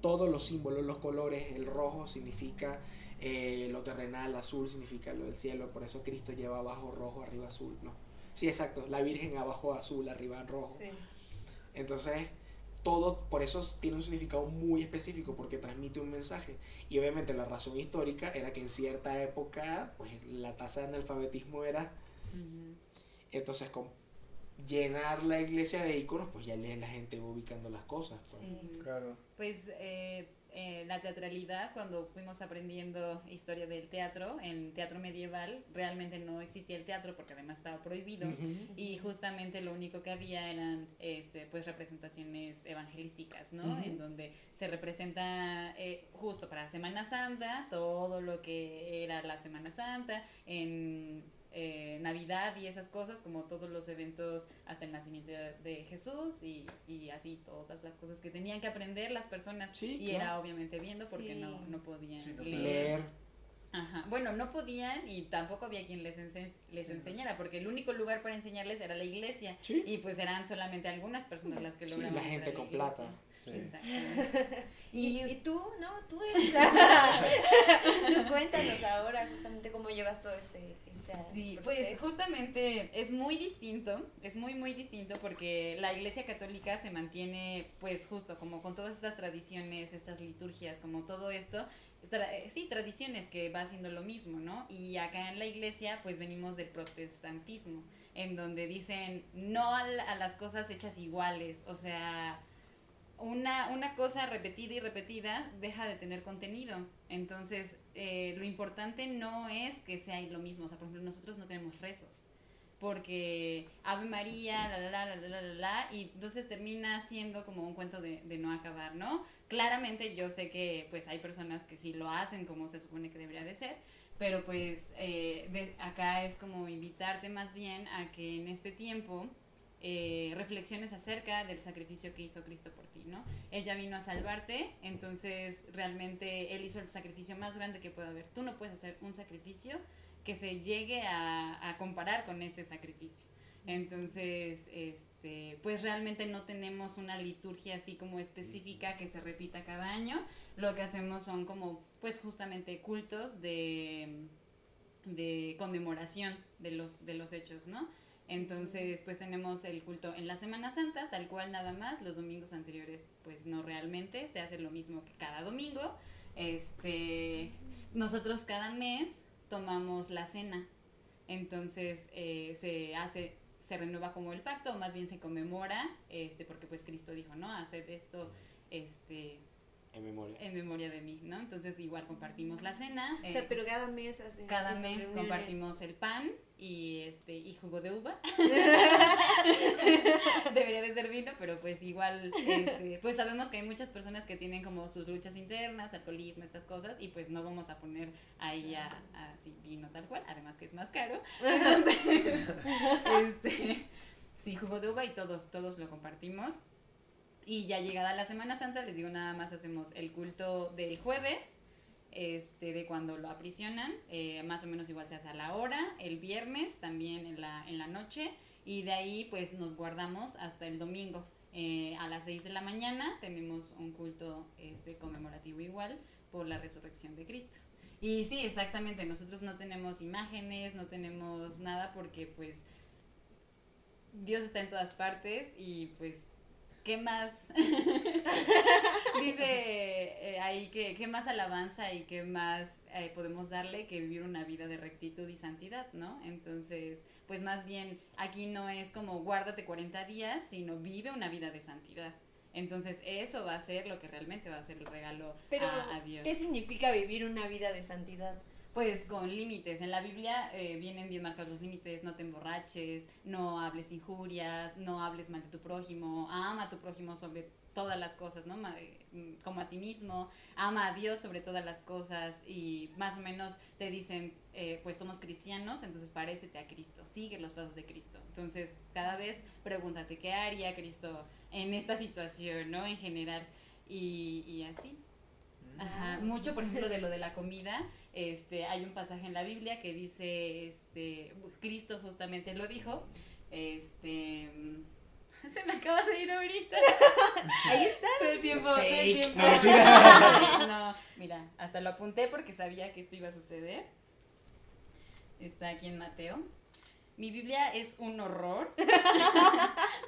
Todos los símbolos, los colores, el rojo significa eh, lo terrenal, azul significa lo del cielo, por eso Cristo lleva abajo rojo, arriba azul, ¿no? Sí, exacto, la Virgen abajo azul, arriba rojo. Sí. Entonces, todo, por eso tiene un significado muy específico, porque transmite un mensaje. Y obviamente la razón histórica era que en cierta época, pues la tasa de analfabetismo era, entonces con llenar la iglesia de iconos, pues ya la gente va ubicando las cosas. pues. Sí. Claro. Pues eh, eh, la teatralidad, cuando fuimos aprendiendo historia del teatro, en teatro medieval realmente no existía el teatro porque además estaba prohibido. Y justamente lo único que había eran este, pues representaciones evangelísticas, ¿no? En donde se representa eh, justo para Semana Santa, todo lo que era la Semana Santa, en eh, Navidad y esas cosas, como todos los eventos hasta el nacimiento de, Jesús y, y así todas las cosas que tenían que aprender las personas. Sí, y claro. era obviamente viendo porque Sí. no, no podían Sí, no leer. Leer. Ajá. Bueno, no podían y tampoco había quien les, ense- les Sí. enseñara, porque el único lugar para enseñarles era la iglesia. Sí. Y pues eran solamente algunas personas las que Sí, lograban. la gente con plata. ¿Y, Y, tú? No, tú eres. Tú cuéntanos ahora justamente cómo llevas todo este Sí, pues proceso. justamente es muy distinto, es muy muy distinto porque la Iglesia Católica se mantiene pues justo como con todas estas tradiciones, estas liturgias, como todo esto, tra- eh, sí, tradiciones que va haciendo lo mismo, ¿no? Y acá en la Iglesia pues venimos del protestantismo, en donde dicen no a, la- a las cosas hechas iguales, o sea, una, una cosa repetida y repetida deja de tener contenido. Entonces, eh, lo importante no es que sea lo mismo. O sea, por ejemplo, nosotros no tenemos rezos. Porque Ave María, la, la, la, la, la, la, la, y entonces termina siendo como un cuento de, de no acabar, ¿no? Claramente yo sé que pues hay personas que sí lo hacen como se supone que debería de ser, pero pues eh, acá es como invitarte más bien a que en este tiempo eh, reflexiones acerca del sacrificio que hizo Cristo por ti, ¿no? Él ya vino a salvarte, entonces realmente Él hizo el sacrificio más grande que puede haber. Tú no puedes hacer un sacrificio que se llegue a, comparar con ese sacrificio. Entonces, este, pues realmente no tenemos una liturgia así como específica que se repita cada año. Lo que hacemos son como, pues justamente cultos de, de conmemoración de los, de los hechos, ¿no? Entonces, pues tenemos el culto en la Semana Santa, tal cual nada más. Los domingos anteriores, pues no realmente, se hace lo mismo que cada domingo. Este, nosotros cada mes tomamos la cena. Entonces, eh, se hace, se renueva como el pacto, o más bien se conmemora, este, porque pues Cristo dijo, ¿no? Haced esto, este, En memoria. en memoria de mí, ¿no? Entonces igual compartimos la cena. O sea, eh, pero cada mes hacen cada mes reuniones. compartimos el pan y este y jugo de uva. Debería de ser vino, pero pues igual este, pues sabemos que hay muchas personas que tienen como sus luchas internas, alcoholismo, estas cosas y pues no vamos a poner ahí a, a así vino tal cual, además que es más caro. Entonces, este sí, jugo de uva y todos todos lo compartimos. Y ya llegada la Semana Santa, les digo, nada más hacemos el culto del jueves, este, de cuando lo aprisionan, eh, más o menos igual se hace a la hora, el viernes también en la, en la noche, y de ahí pues nos guardamos hasta el domingo. Eh, a las 6 de la mañana tenemos un culto este, conmemorativo igual por la resurrección de Cristo. Y sí, exactamente, nosotros no tenemos imágenes, no tenemos nada porque pues Dios está en todas partes y pues ¿qué más? Dice eh, ahí que qué más alabanza y qué más eh, podemos darle que vivir una vida de rectitud y santidad, ¿no? Entonces, pues más bien aquí no es como guárdate 40 días, sino vive una vida de santidad. Entonces, eso va a ser lo que realmente va a ser el regalo Pero, a, a Dios. ¿qué significa vivir una vida de santidad? Pues con límites. En la Biblia eh, vienen bien marcados los límites. No te emborraches, no hables injurias, no hables mal de tu prójimo, ama a tu prójimo sobre todas las cosas, ¿no? Eh, Como a ti mismo, ama a Dios sobre todas las cosas y más o menos te dicen, eh, pues somos cristianos, entonces parécete a Cristo, sigue los pasos de Cristo. Entonces cada vez pregúntate, ¿qué haría Cristo en esta situación, ¿no? En general. Y, y así. Ajá, mucho, por ejemplo, de lo de la comida, este, hay un pasaje en la Biblia que dice, este, Cristo justamente lo dijo, este, se me acaba de ir ahorita. Ahí está. Todo el tiempo, todo el tiempo. No, mira, hasta lo apunté porque sabía que esto iba a suceder. Está aquí en Mateo. Mi Biblia es un horror.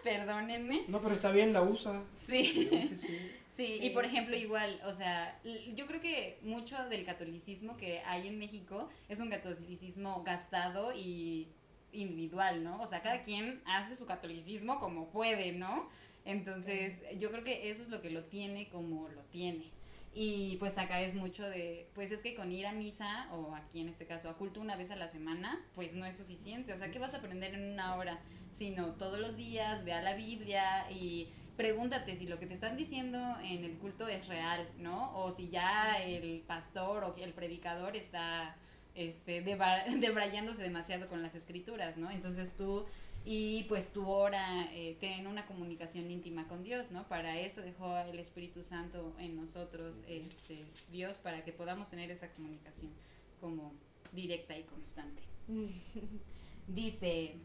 Perdónenme. No, pero está bien, la usa. Sí. Sí, sí, sí. Y por ejemplo, igual, o sea, yo creo que mucho del catolicismo que hay en México es un catolicismo gastado y individual, ¿no? O sea, cada quien hace su catolicismo como puede, ¿no? Entonces, yo creo que eso es lo que lo tiene como lo tiene. Y pues acá es mucho de, pues es que con ir a misa, o aquí en este caso a culto una vez a la semana, pues no es suficiente. O sea, ¿qué vas a aprender en una hora? Sino todos los días, ve a la Biblia y pregúntate si lo que te están diciendo en el culto es real, ¿no? O si ya el pastor o el predicador está este, debrayándose demasiado con las escrituras, ¿no? Entonces tú y pues tu hora eh, ten una comunicación íntima con Dios, ¿no? Para eso dejó el Espíritu Santo en nosotros, este, Dios, para que podamos tener esa comunicación como directa y constante. Dice,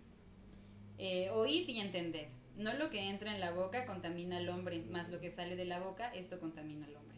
eh, oíd y entended, no lo que entra en la boca contamina al hombre, más lo que sale de la boca, esto contamina al hombre.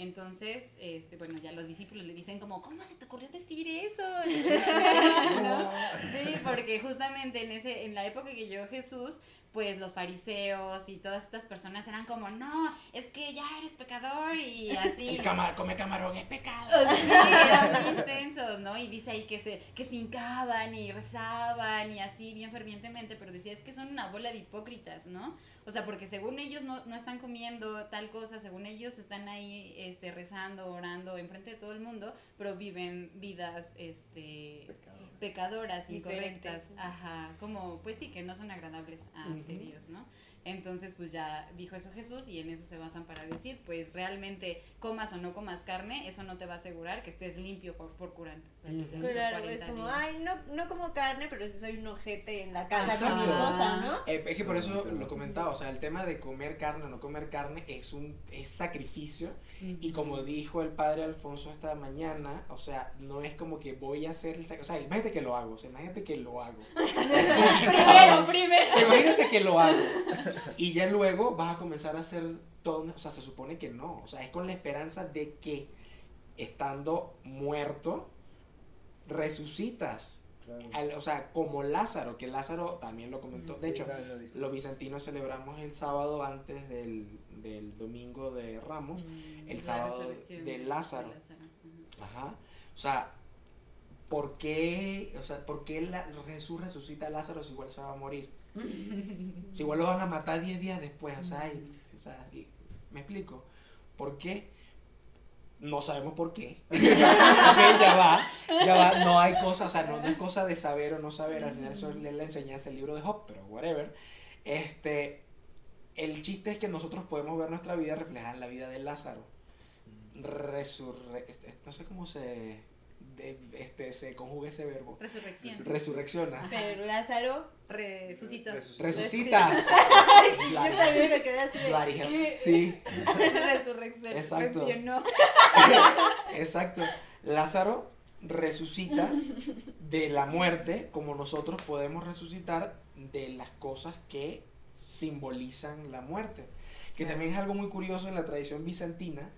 Entonces, este, bueno, ya los discípulos le dicen como, ¿cómo se te ocurrió decir eso? ¿No? Sí, porque justamente en ese, en la época que llegó Jesús, pues los fariseos y todas estas personas eran como, no, es que ya eres pecador y así. El camar come camarón es pecado. Sí, eran muy intensos, ¿no? Y dice ahí que se, que se hincaban y rezaban y así bien fervientemente, pero decía, es que son una bola de hipócritas, ¿no? O sea, porque según ellos no, no están comiendo tal cosa, según ellos están ahí este, rezando, orando enfrente de todo el mundo, pero viven vidas este, Pecado. pecadoras, Diferentes. incorrectas, ajá, como, pues sí, que no son agradables ante Ujú. Dios, ¿no? Entonces, pues ya dijo eso Jesús y en eso se basan para decir, pues realmente comas o no comas carne, eso no te va a asegurar que estés limpio por, por, curan- Ujú. por Claro, 40 es como, días. ay, no, no como carne, pero sí soy un ojete en la casa con mi Exacto. esposa, ¿no? Eh, es que por eso lo comentaba, o sea, el tema de comer carne o no comer carne es un es sacrificio y como dijo el padre Alfonso esta mañana, o sea, no es como que voy a hacer el sacrificio, o sea, imagínate que lo hago, o sea, imagínate que lo hago. primero, primero. Imagínate que lo hago y ya luego vas a comenzar a hacer todo, o sea, se supone que no, o sea, es con la esperanza de que estando muerto resucitas. Claro. Al- o sea, como Lázaro, que Lázaro también lo comentó. De Sí, hecho, lo los bizantinos celebramos el sábado antes del, del domingo de Ramos. el La sábado de Lázaro. Ajá. O sea, ¿por qué, o sea, ¿por qué la, Jesús resucita a Lázaro si igual se va a morir? Si igual lo van a matar 10 días después, o sea, ¿me explico? ¿Por qué? No sabemos por qué. Ya va, ya va. No hay cosa, o sea, no, no cosa de saber o no saber. Al final eso es la enseñanza del libro de Job, pero whatever. Este, el chiste es que nosotros podemos ver nuestra vida reflejada en la vida de Lázaro. Resurre, este, no sé cómo se, este, se conjuga ese verbo. Resurrección. Resurrecciona. Pero Lázaro, Resucitó. Resucita. yo también me quedé así. Sí, Resurrección. Exacto. Exacto. Lázaro resucita de la muerte como nosotros podemos resucitar de las cosas que simbolizan la muerte. Que Claro. también es algo muy curioso en la tradición bizantina,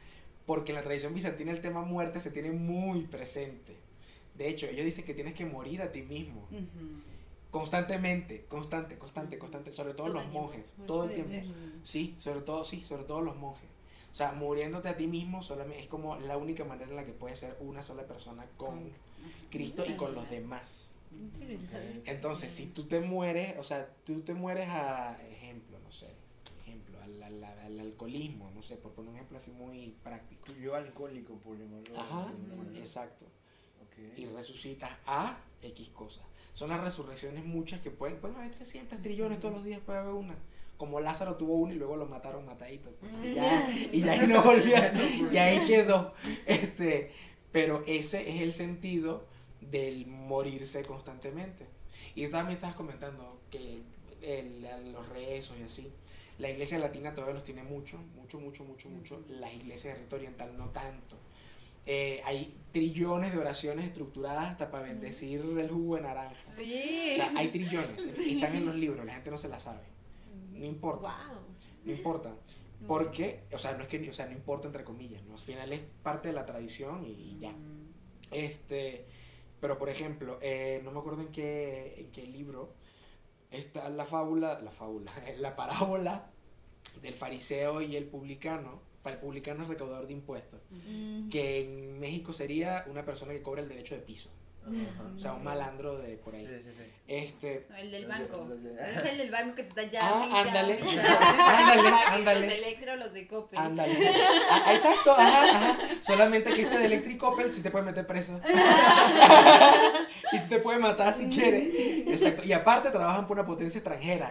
porque en la tradición bizantina el tema muerte se tiene muy presente. De hecho, ellos dicen que tienes que morir a ti mismo. Constantemente, constante, constante, constante, sobre todo Todo los tiempo. monjes, todo el tiempo. ser. Sí, sobre todo, sí, sobre todo los monjes. O sea, muriéndote a ti mismo solamente es como la única manera en la que puedes ser una sola persona con Cristo y con los demás. Entonces, si tú te mueres, o sea, tú te mueres a, ejemplo, al, al- al alcoholismo, no sé, por poner un ejemplo así muy práctico. Yo alcohólico, por llamarlo. Ajá, de exacto. Y resucitas a X cosas. Son las resurrecciones muchas que pueden, pueden haber 300 trillones todos los días, puede haber una. Como Lázaro tuvo uno y luego lo mataron matadito. pues, Y ya, y ya ahí no volvió. Y ahí quedó. Este, pero ese es el sentido del morirse constantemente. Y tú también estabas comentando que el- los rezos y así. La iglesia latina todavía los tiene mucho, mucho, mucho, mucho, mucho. Las iglesias de rito oriental no tanto. Eh, hay trillones de oraciones estructuradas hasta para bendecir el jugo de naranja. Sí. O sea, hay trillones, están en los libros, la gente no se las sabe. No importa, Wow. no importa. Porque, o sea, no es que, o sea, no importa entre comillas, ¿no? al final es parte de la tradición y, y ya. Este, pero por ejemplo, eh, no me acuerdo en qué, en qué libro está la fábula, la fábula, la parábola del fariseo y el publicano. El publicano es recaudador de impuestos, que en México sería una persona que cobra el derecho de piso. O sea, un malandro de por ahí. Sí, sí, sí. Este, El del banco. Es el del banco que te está Ah, llame y ándale. y Ándale, ándale. Los de Electro, los de Coppel. Ándale. Ah, exacto, ajá, ajá. Solamente que este de Electric Opel sí te puede meter preso. y sí te puede matar si quiere. Exacto. Y aparte trabajan por una potencia extranjera.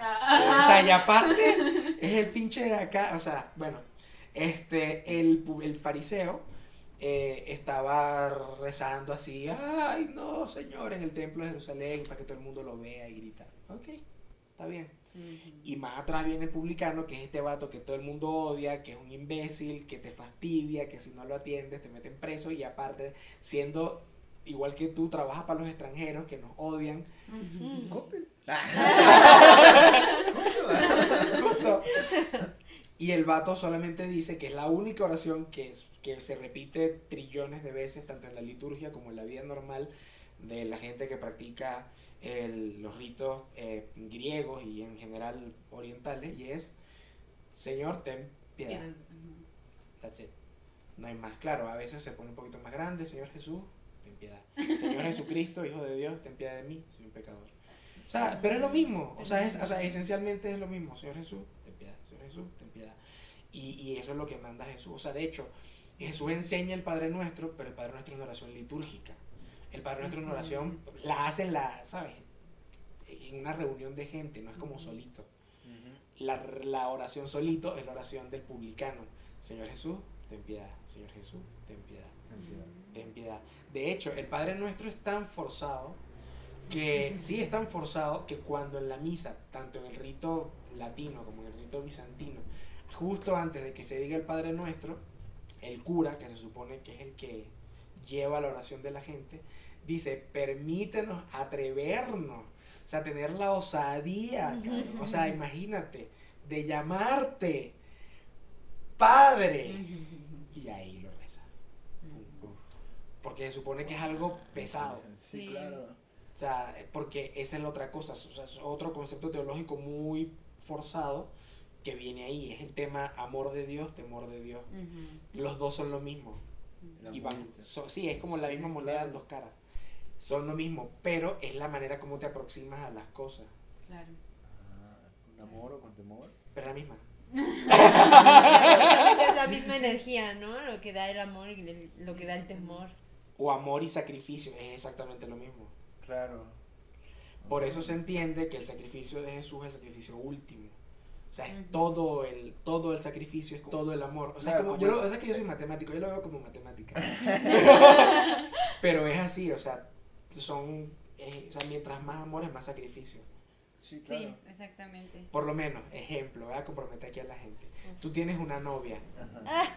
O sea, y aparte es el pinche de acá. O sea, bueno, este, el, el fariseo eh, estaba rezando así, ay no, señor, en el templo de Jerusalén para que todo el mundo lo vea y grita. Ok, está bien. Y más atrás viene el publicano, que es este vato que todo el mundo odia, que es un imbécil, que te fastidia, que si no lo atiendes te meten preso y aparte siendo igual que tú, trabaja para los extranjeros que nos odian. Justo. Y el vato solamente dice que es la única oración que, es- que se repite trillones de veces, tanto en la liturgia como en la vida normal de la gente que practica el- los ritos eh, griegos y en general orientales, y es, Señor, ten piedad. That's it. No hay más. Claro, a veces se pone un poquito más grande, Señor Jesús, ten piedad. Señor Jesucristo, Hijo de Dios, ten piedad de mí, soy un pecador. O sea, pero es lo mismo. O sea, es, o sea, esencialmente es lo mismo. Señor Jesús, Jesús, ten piedad. Y, y eso es lo que manda Jesús. O sea, de hecho, Jesús enseña el Padre Nuestro, pero el Padre Nuestro es una oración litúrgica. El Padre Nuestro es una oración, la hacen la, ¿sabes? En una reunión de gente, no es como solito. La, la oración solito es la oración del publicano. Señor Jesús, ten piedad. Señor Jesús, ten piedad. Ten piedad. De hecho, el Padre Nuestro es tan forzado que, sí, es tan forzado que cuando en la misa, tanto en el rito latino como en el rito bizantino, justo antes de que se diga el Padre Nuestro, el cura, que se supone que es el que lleva la oración de la gente, dice, permítenos atrevernos, o sea, tener la osadía, cabrón. o sea, imagínate, de llamarte Padre. Y ahí lo reza. Porque se supone que es algo pesado. Sí, Sí. claro. O sea, porque esa es la otra cosa, o sea, es otro concepto teológico muy forzado que viene ahí. Es el tema amor de Dios, temor de Dios. Los dos son lo mismo. Y van, so- sí, es como la misma moneda claro. en dos caras. Son lo mismo, pero es la manera como te aproximas a las cosas. Claro. Ah, ¿Con amor o con temor? Pero es la misma. Es la misma energía, ¿no? Lo que da el amor y el- lo que da el temor. O amor y sacrificio, es exactamente lo mismo. Claro. Por eso se entiende que el sacrificio de Jesús es el sacrificio último. O sea, es todo el, todo el sacrificio, es todo el amor. O sea, Claro, como, yo lo, o sea, que yo soy matemático, yo lo veo como matemática. Pero es así, o sea, son, eh, o sea, mientras más amor es más sacrificio. Sí, claro. Sí, exactamente. Por lo menos, ejemplo, voy a comprometer aquí a la gente. Tú tienes una novia. Ajá.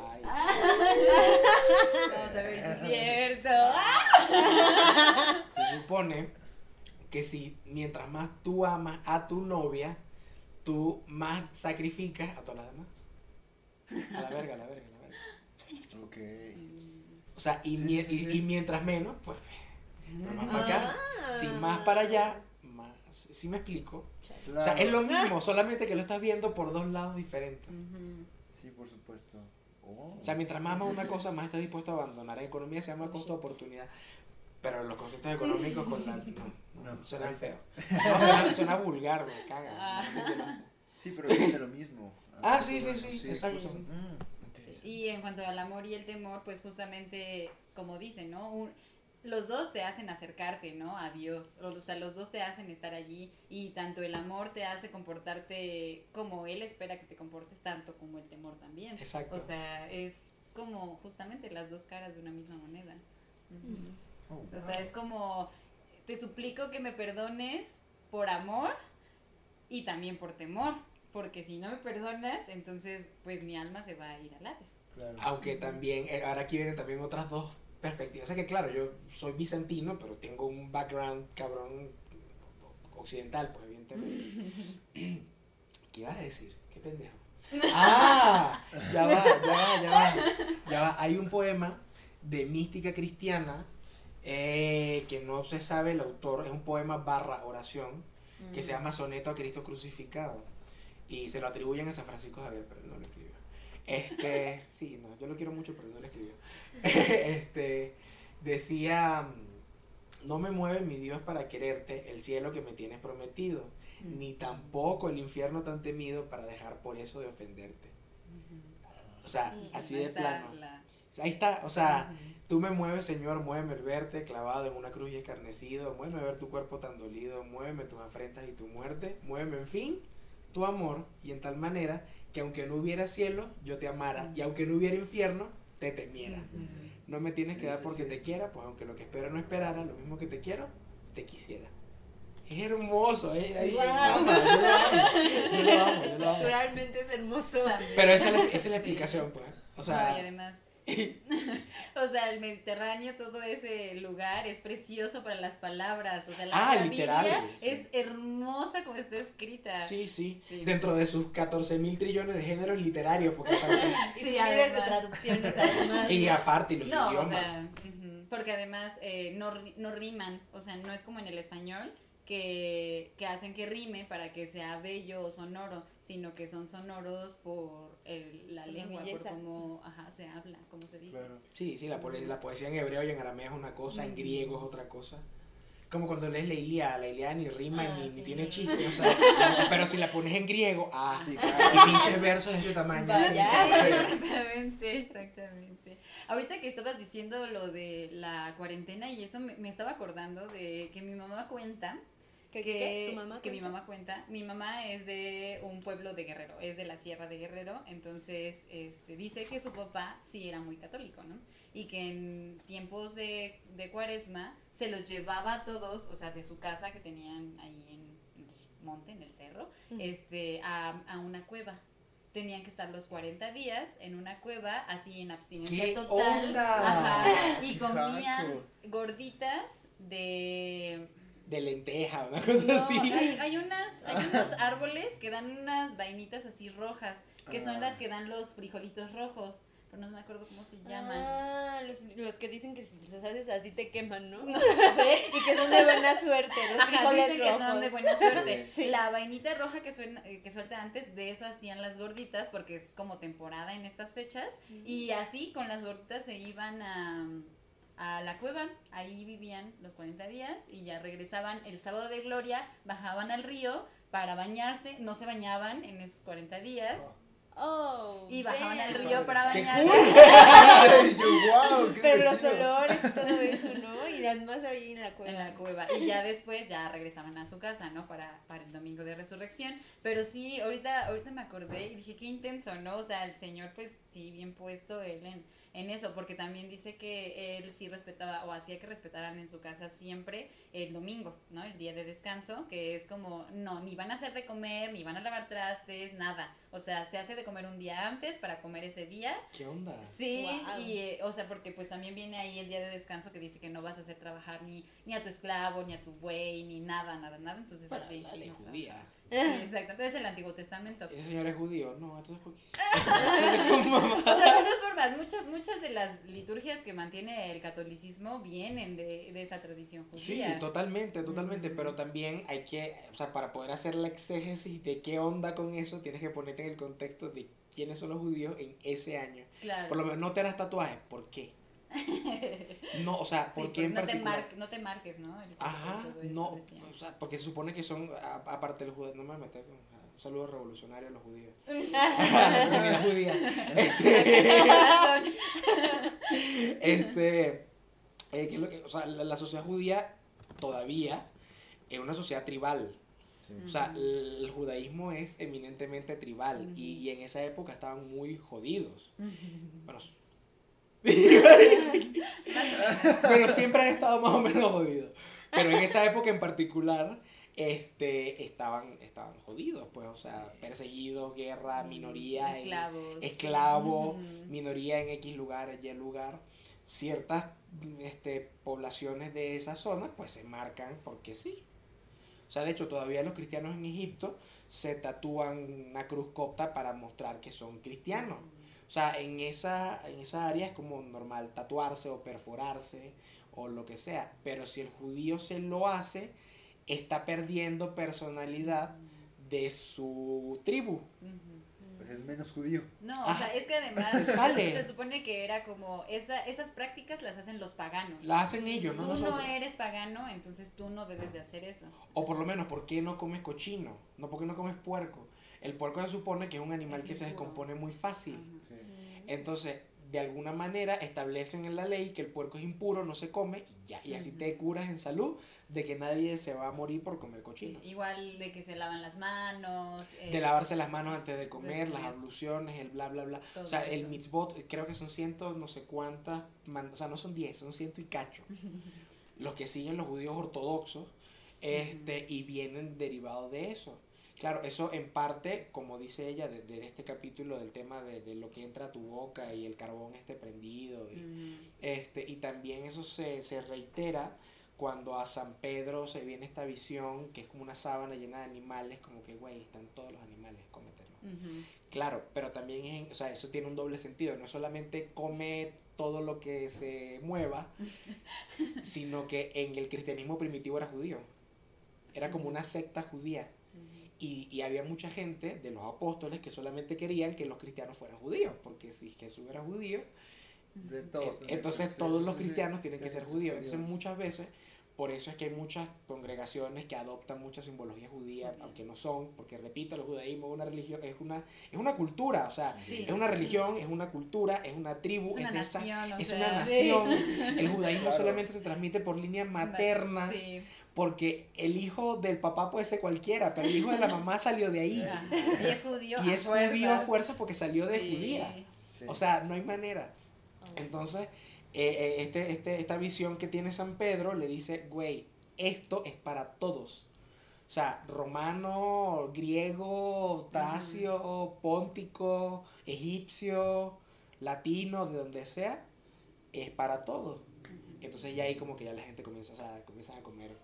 Ay, Vamos a ver si es cierto. se supone que si mientras más tú amas a tu novia, tú más sacrificas a todas las demás. A la verga, a la verga, a la verga. Ok. O sea, y, Sí, mie- sí, sí, y- sí. y mientras menos, pues, pero más para acá. Si más para allá, más. ¿Sí me explico? Claro. O sea, es lo mismo, solamente que lo estás viendo por dos lados diferentes. Sí, por supuesto. Oh. O sea, mientras más amas una cosa, más estás dispuesto a abandonar. En economía se llama costo de oportunidad. Pero los conceptos económicos con la. No, no, suena feo. No, suena, suena vulgar, me caga. Ah. Sí, pero viene de lo mismo. Ah, sí, sí, sí, exacto. Mm. Y en cuanto al amor y el temor, pues justamente, como dicen, ¿no? Un- los dos te hacen acercarte, ¿no? A Dios. O sea, los dos te hacen estar allí. Y tanto el amor te hace comportarte como Él espera que te comportes, tanto como el temor también. Exacto. O sea, es como justamente las dos caras de una misma moneda. Oh, O sea, es como, te suplico que me perdones por amor y también por temor. Porque si no me perdonas, entonces pues mi alma se va a ir al Hades. claro. Aunque también, eh, ahora aquí vienen también otras dos perspectivas. O sea que claro, yo soy bizantino, pero tengo un background cabrón occidental, pues evidentemente. ¿Qué ibas a decir? ¿Qué pendejo? Ah, ya va, ya va, ya va. Ya va. Hay un poema de mística cristiana eh, que no se sabe el autor, es un poema barra oración que se llama Soneto a Cristo crucificado y se lo atribuyen a San Francisco Javier, pero no lo escribió. Este, sí, no, yo lo quiero mucho, pero no lo escribió. Este, decía, no me mueve mi Dios para quererte el cielo que me tienes prometido, ni tampoco el infierno tan temido para dejar por eso de ofenderte. O sea, así de plano. la- Ahí está, o sea, tú me mueves, Señor, muéveme el verte clavado en una cruz y escarnecido, muéveme ver tu cuerpo tan dolido, muéveme tus afrentas y tu muerte, muéveme, en fin, tu amor, y en tal manera que aunque no hubiera cielo, yo te amara, y aunque no hubiera infierno, te temiera. No me tienes Sí, que dar sí, porque sí. te quiera, pues aunque lo que espero no esperara, lo mismo que te quiero, te quisiera. Es hermoso, ¿eh? Ahí- ama, yo lo amo, yo lo amo, yo lo amo. Naturalmente es hermoso. Pero esa es la, esa es la Sí. explicación, pues. O No, y sea, además, o sea, el Mediterráneo, todo ese lugar es precioso para las palabras. O sea, la, Ah, Biblia sí. es hermosa como está escrita. Sí, sí, Sí. Dentro de sus 14 mil trillones de géneros literarios, porque Y Sí, miles de traducciones además. y aparte y los No, idiomas. o sea, ujú, porque además eh, no, no riman, o sea, no es como en el español que, que hacen que rime para que sea bello o sonoro, sino que son sonoros por el- la Por la lengua, por belleza. cómo ajá, se habla, cómo se dice. Claro. Sí, sí, la, la poesía en hebreo y en arameo es una cosa, en griego es otra cosa. Como cuando lees la Ilíada, la Ilíada ni rima Ah, ni, ni sí. tiene chiste, o sea, pero si la pones en griego, ah, Sí, y claro. pinches versos de este tamaño. Vaya. sí. Exactamente, exactamente. Ahorita que estabas diciendo lo de la cuarentena y eso me, me estaba acordando de que mi mamá cuenta ¿Qué, que, qué? ¿Tu mamá que mi mamá cuenta. Mi mamá es de un pueblo de Guerrero, es de la Sierra de Guerrero, entonces este, dice que su papá sí era muy católico, ¿no? Y que en tiempos de, de cuaresma se los llevaba a todos, o sea, de su casa que tenían ahí en el monte, en el cerro, este, a, a una cueva. Tenían que estar los 40 días en una cueva, así en abstinencia ¿Qué total. onda? Ajá, y comían gorditas de De lenteja, una cosa no, así. hay, hay unas, hay unos árboles que dan unas vainitas así rojas, que son las que dan los frijolitos rojos, pero no me acuerdo cómo se llaman. Ah, los, los que dicen que si los haces así te queman, ¿no? y que son de buena suerte, los Ajá, frijoles dicen que son rojos. de buena suerte. Sí. La vainita roja que, suena, eh, que suelta antes, de eso hacían las gorditas, porque es como temporada en estas fechas. Y así con las gorditas se iban a, a la cueva, ahí vivían los 40 días y ya regresaban el sábado de gloria, bajaban al río para bañarse, no se bañaban en esos 40 días Oh, y bajaban al río para ¡Qué bañarse. Y yo, wow, qué Pero los olores y todo eso, ¿no? Y además ahí en la cueva. en la cueva y ya después ya regresaban a su casa, ¿no? Para, para el domingo de resurrección, pero sí, ahorita, ahorita me acordé y dije, qué intenso, ¿no? O sea, el Señor pues sí, bien puesto él en, en eso, porque también dice que él sí respetaba o hacía que respetaran en su casa siempre el domingo, ¿no? El día de descanso, que es como, no, ni van a hacer de comer, ni van a lavar trastes, nada. O sea, se hace de comer un día antes para comer ese día ¿Qué onda? Sí, Guau. y eh, o sea, porque pues también viene ahí el día de descanso que dice que no vas a hacer trabajar ni, ni a tu esclavo, ni a tu buey, ni nada, nada, nada. Entonces Para así. la ley no judía. Sí, exacto. Es el Antiguo Testamento. Ese señor es judío. No, entonces ¿por qué? O sea, de todas formas, muchas, muchas de las liturgias que mantiene el catolicismo vienen de, de esa tradición Sí, judía. totalmente, totalmente, pero también hay que, o sea, para poder hacer la exégesis de qué onda con eso, tienes que ponerte en el contexto de quiénes son los judíos en ese año. Claro. Por lo menos no te harás tatuajes, ¿por qué? No, o sea, ¿por Sí, qué en no, te particular? mar- no te marques, ¿no? El- Ajá, no, decían. o sea, porque se supone que son, aparte de los judíos, no me voy a meter con, un saludo revolucionario a los judíos. Comunidad judía. Este, este, eh, ¿qué es lo que- o sea, la, la sociedad judía todavía es una sociedad tribal. Sí. O sea, el, judaísmo es eminentemente tribal y, y en esa época estaban muy jodidos. Bueno, s- bueno, siempre han estado más o menos jodidos. Pero en esa época en particular, este, estaban, estaban jodidos, pues, o sea, perseguidos, guerra, minoría, en- Esclavos. esclavo, minoría en X lugar, Y lugar. Ciertas este, poblaciones de esa zona, pues se marcan porque sí. O sea, de hecho, todavía los cristianos en Egipto se tatúan una cruz copta para mostrar que son cristianos. O sea, en esa, en esa área es como normal tatuarse o perforarse o lo que sea. Pero si el judío se lo hace, está perdiendo personalidad de su tribu. Pues es menos judío. No, o Ajá. sea, es que además Se sale. se supone que era como esa, esas prácticas las hacen los paganos. La hacen ellos, no tú nosotros. no eres pagano, entonces tú no debes de hacer eso. O por lo menos, ¿por qué no comes cochino? No, ¿por qué no comes puerco? El puerco se supone que es un animal Es que se descompone muy fácil. Sí. Entonces, de alguna manera establecen en la ley que el puerco es impuro, no se come y ya. Y así te curas en salud de que nadie se va a morir por comer cochino. Sí, igual de que se lavan las manos. eh, De lavarse las manos antes de comer, de las abluciones, el bla, bla, bla. O sea, el mitzvot, creo que son ciento, no sé cuántas, man- o sea, no son diez, son ciento y cacho. los que siguen los judíos ortodoxos, este, y vienen derivados de eso. Claro, eso en parte, como dice ella, de, de este capítulo del tema de, de lo que entra a tu boca y el carbón esté prendido. Y, este, y también eso se, se reitera cuando a San Pedro se viene esta visión que es como una sábana llena de animales, como que, güey, están todos los animales, cómetelos. Claro, pero también es, en- o sea, eso tiene un doble sentido, no solamente come todo lo que se mueva, sino que en el cristianismo primitivo era judío. Era como una secta judía. Y, y había mucha gente de los apóstoles que solamente querían que los cristianos fueran judíos, porque si Jesús era judío, De todos. entonces Sí, todos los cristianos tienen que ser judíos. Entonces muchas veces, por eso es que hay muchas congregaciones que adoptan mucha simbología judía, aunque no son, porque repito, el judaísmo es una religión, es una, es una cultura, o sea, Sí. es una religión, es una cultura, es una tribu, Es una esa- nación, es sea, una sí. nación. El judaísmo Claro. solamente se transmite por línea materna, Sí. porque el hijo del papá puede ser cualquiera, pero el hijo de la mamá salió de ahí. Y es judío. Y a es judío a fuerzas. fuerza porque salió de Sí. judía. Sí. O sea, no hay manera. Entonces, eh, eh, este, este, esta visión que tiene San Pedro le dice, güey, esto es para todos. O sea, romano, griego, tracio, póntico, egipcio, latino, de donde sea, es para todos. Entonces ya ahí como que ya la gente comienza, o sea, comienzan a comer,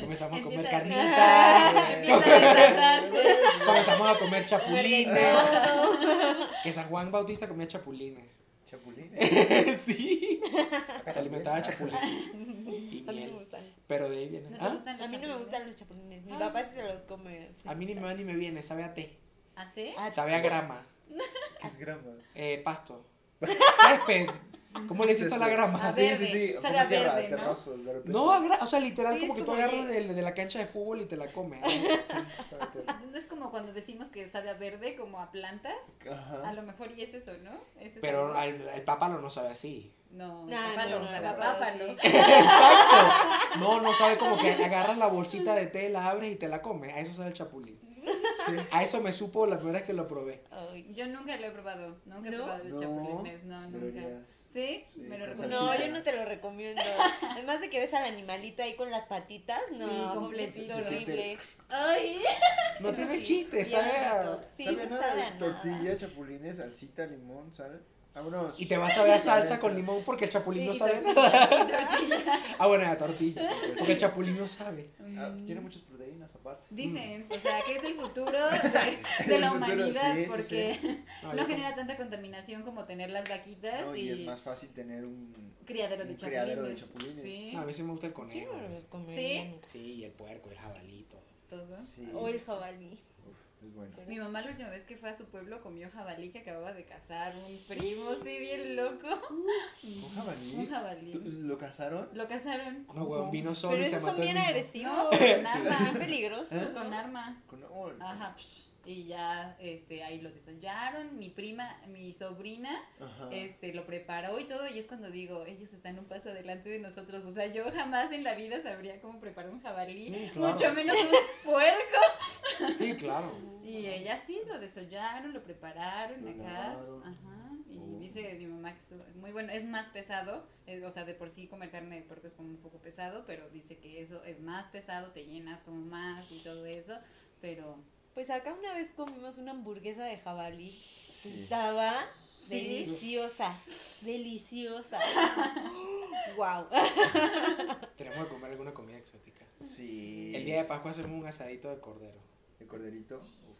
comenzamos a comer Empieza- carnitas, Empieza a comenzamos a comer chapulines, que San Juan Bautista comía chapulines. Chapulín. sí. Se alimentaba de chapulines y A mí me gustan. Pero de ahí viene. ¿No te ¿Ah? gustan los A mí no me chapulines? gustan los chapulines. Mi Ah. papá sí se los come. sí. A mí ni me va ni me viene, sabe a té, ¿A té? Ah, sabe a grama, ¿Qué es grama? eh, pasto, césped, ¿Cómo le hiciste a la grama? A sí, verde, sí, sí. sabe como a tierra, verde, ¿no? terrosos, de repente. No, agra- o sea, literal, Sí, como es que tú como agarras de- la cancha de fútbol y te la comes. Sí, sabe a tierra. No es como cuando decimos que sabe a verde, como a plantas. A Ajá. lo mejor y es eso, ¿no? Ese Pero sabor. al, el pápalo no sabe así. No, No, pápalo, no, no, a pápalo pápalo. Exacto. No, no sabe como que agarras la bolsita de té, la abres y te la comes. A eso sabe el chapulín. Sí. A eso me supo la primera vez que lo probé. Ay. Yo nunca lo he probado. Nunca he ¿No? probado el No, chapulines. No, nunca. deberías. ¿Sí? Sí, Me lo recomiendo. No, yo no te lo recomiendo. Además de que ves al animalito ahí con las patitas, no, Sí, completito horrible. Ay. No tiene sí, chiste, sabe a... ¿Sabe no nada sabe a nada. tortilla, chapulines, salsita, limón, sal? Vámonos. Y te vas a ver a salsa con limón porque el chapulín no sabe tortilla, nada. Ah, bueno, la tortilla. Porque el chapulín no sabe. Ah, tiene muchas proteínas aparte. Dicen, o sea, que es el futuro de, de la futuro, humanidad sí, sí, porque No, genera tanta contaminación como tener las vaquitas No, y, y es más fácil tener un criadero de un chapulines. criadero de chapulines. Sí, No, a mí sí me gusta el conejo. comería ¿Sí? y el puerco, el jabalí, todo. todo. Sí. O el jabalí. Es bueno. Mi mamá la última vez que fue a su pueblo comió jabalí que acababa de cazar un primo, sí, bien loco. ¿Un jabalí? Un jabalí. ¿Tú- ¿Lo cazaron? Lo cazaron. No, weón, vino solo Pero y se esos mató son bien agresivos. Con Bien arma. peligrosos. Con ¿no? arma. Con- Ajá. Y ya, este, ahí lo desollaron. Mi prima, mi sobrina, Ajá. este, lo preparó y todo. Y es cuando digo, ellos están un paso adelante de nosotros. O sea, yo jamás en la vida sabría cómo preparar un jabalí. Sí, claro. Mucho menos un puerco. Sí, claro. Y ella sí, lo desollaron, lo prepararon Lo acá. lavaron. Ajá. Y Oh. dice mi mamá que estuvo muy bueno. Es más pesado. eh, o sea, de por sí comer carne de puerco es como un poco pesado. Pero dice que eso es más pesado, te llenas como más y todo eso. Pero Pues acá una vez comimos una hamburguesa de jabalí. Sí. Estaba Sí. deliciosa. Deliciosa. wow. Tenemos que comer alguna comida exótica. Sí. El día de Pascua hacemos un asadito de cordero. El corderito. Uf.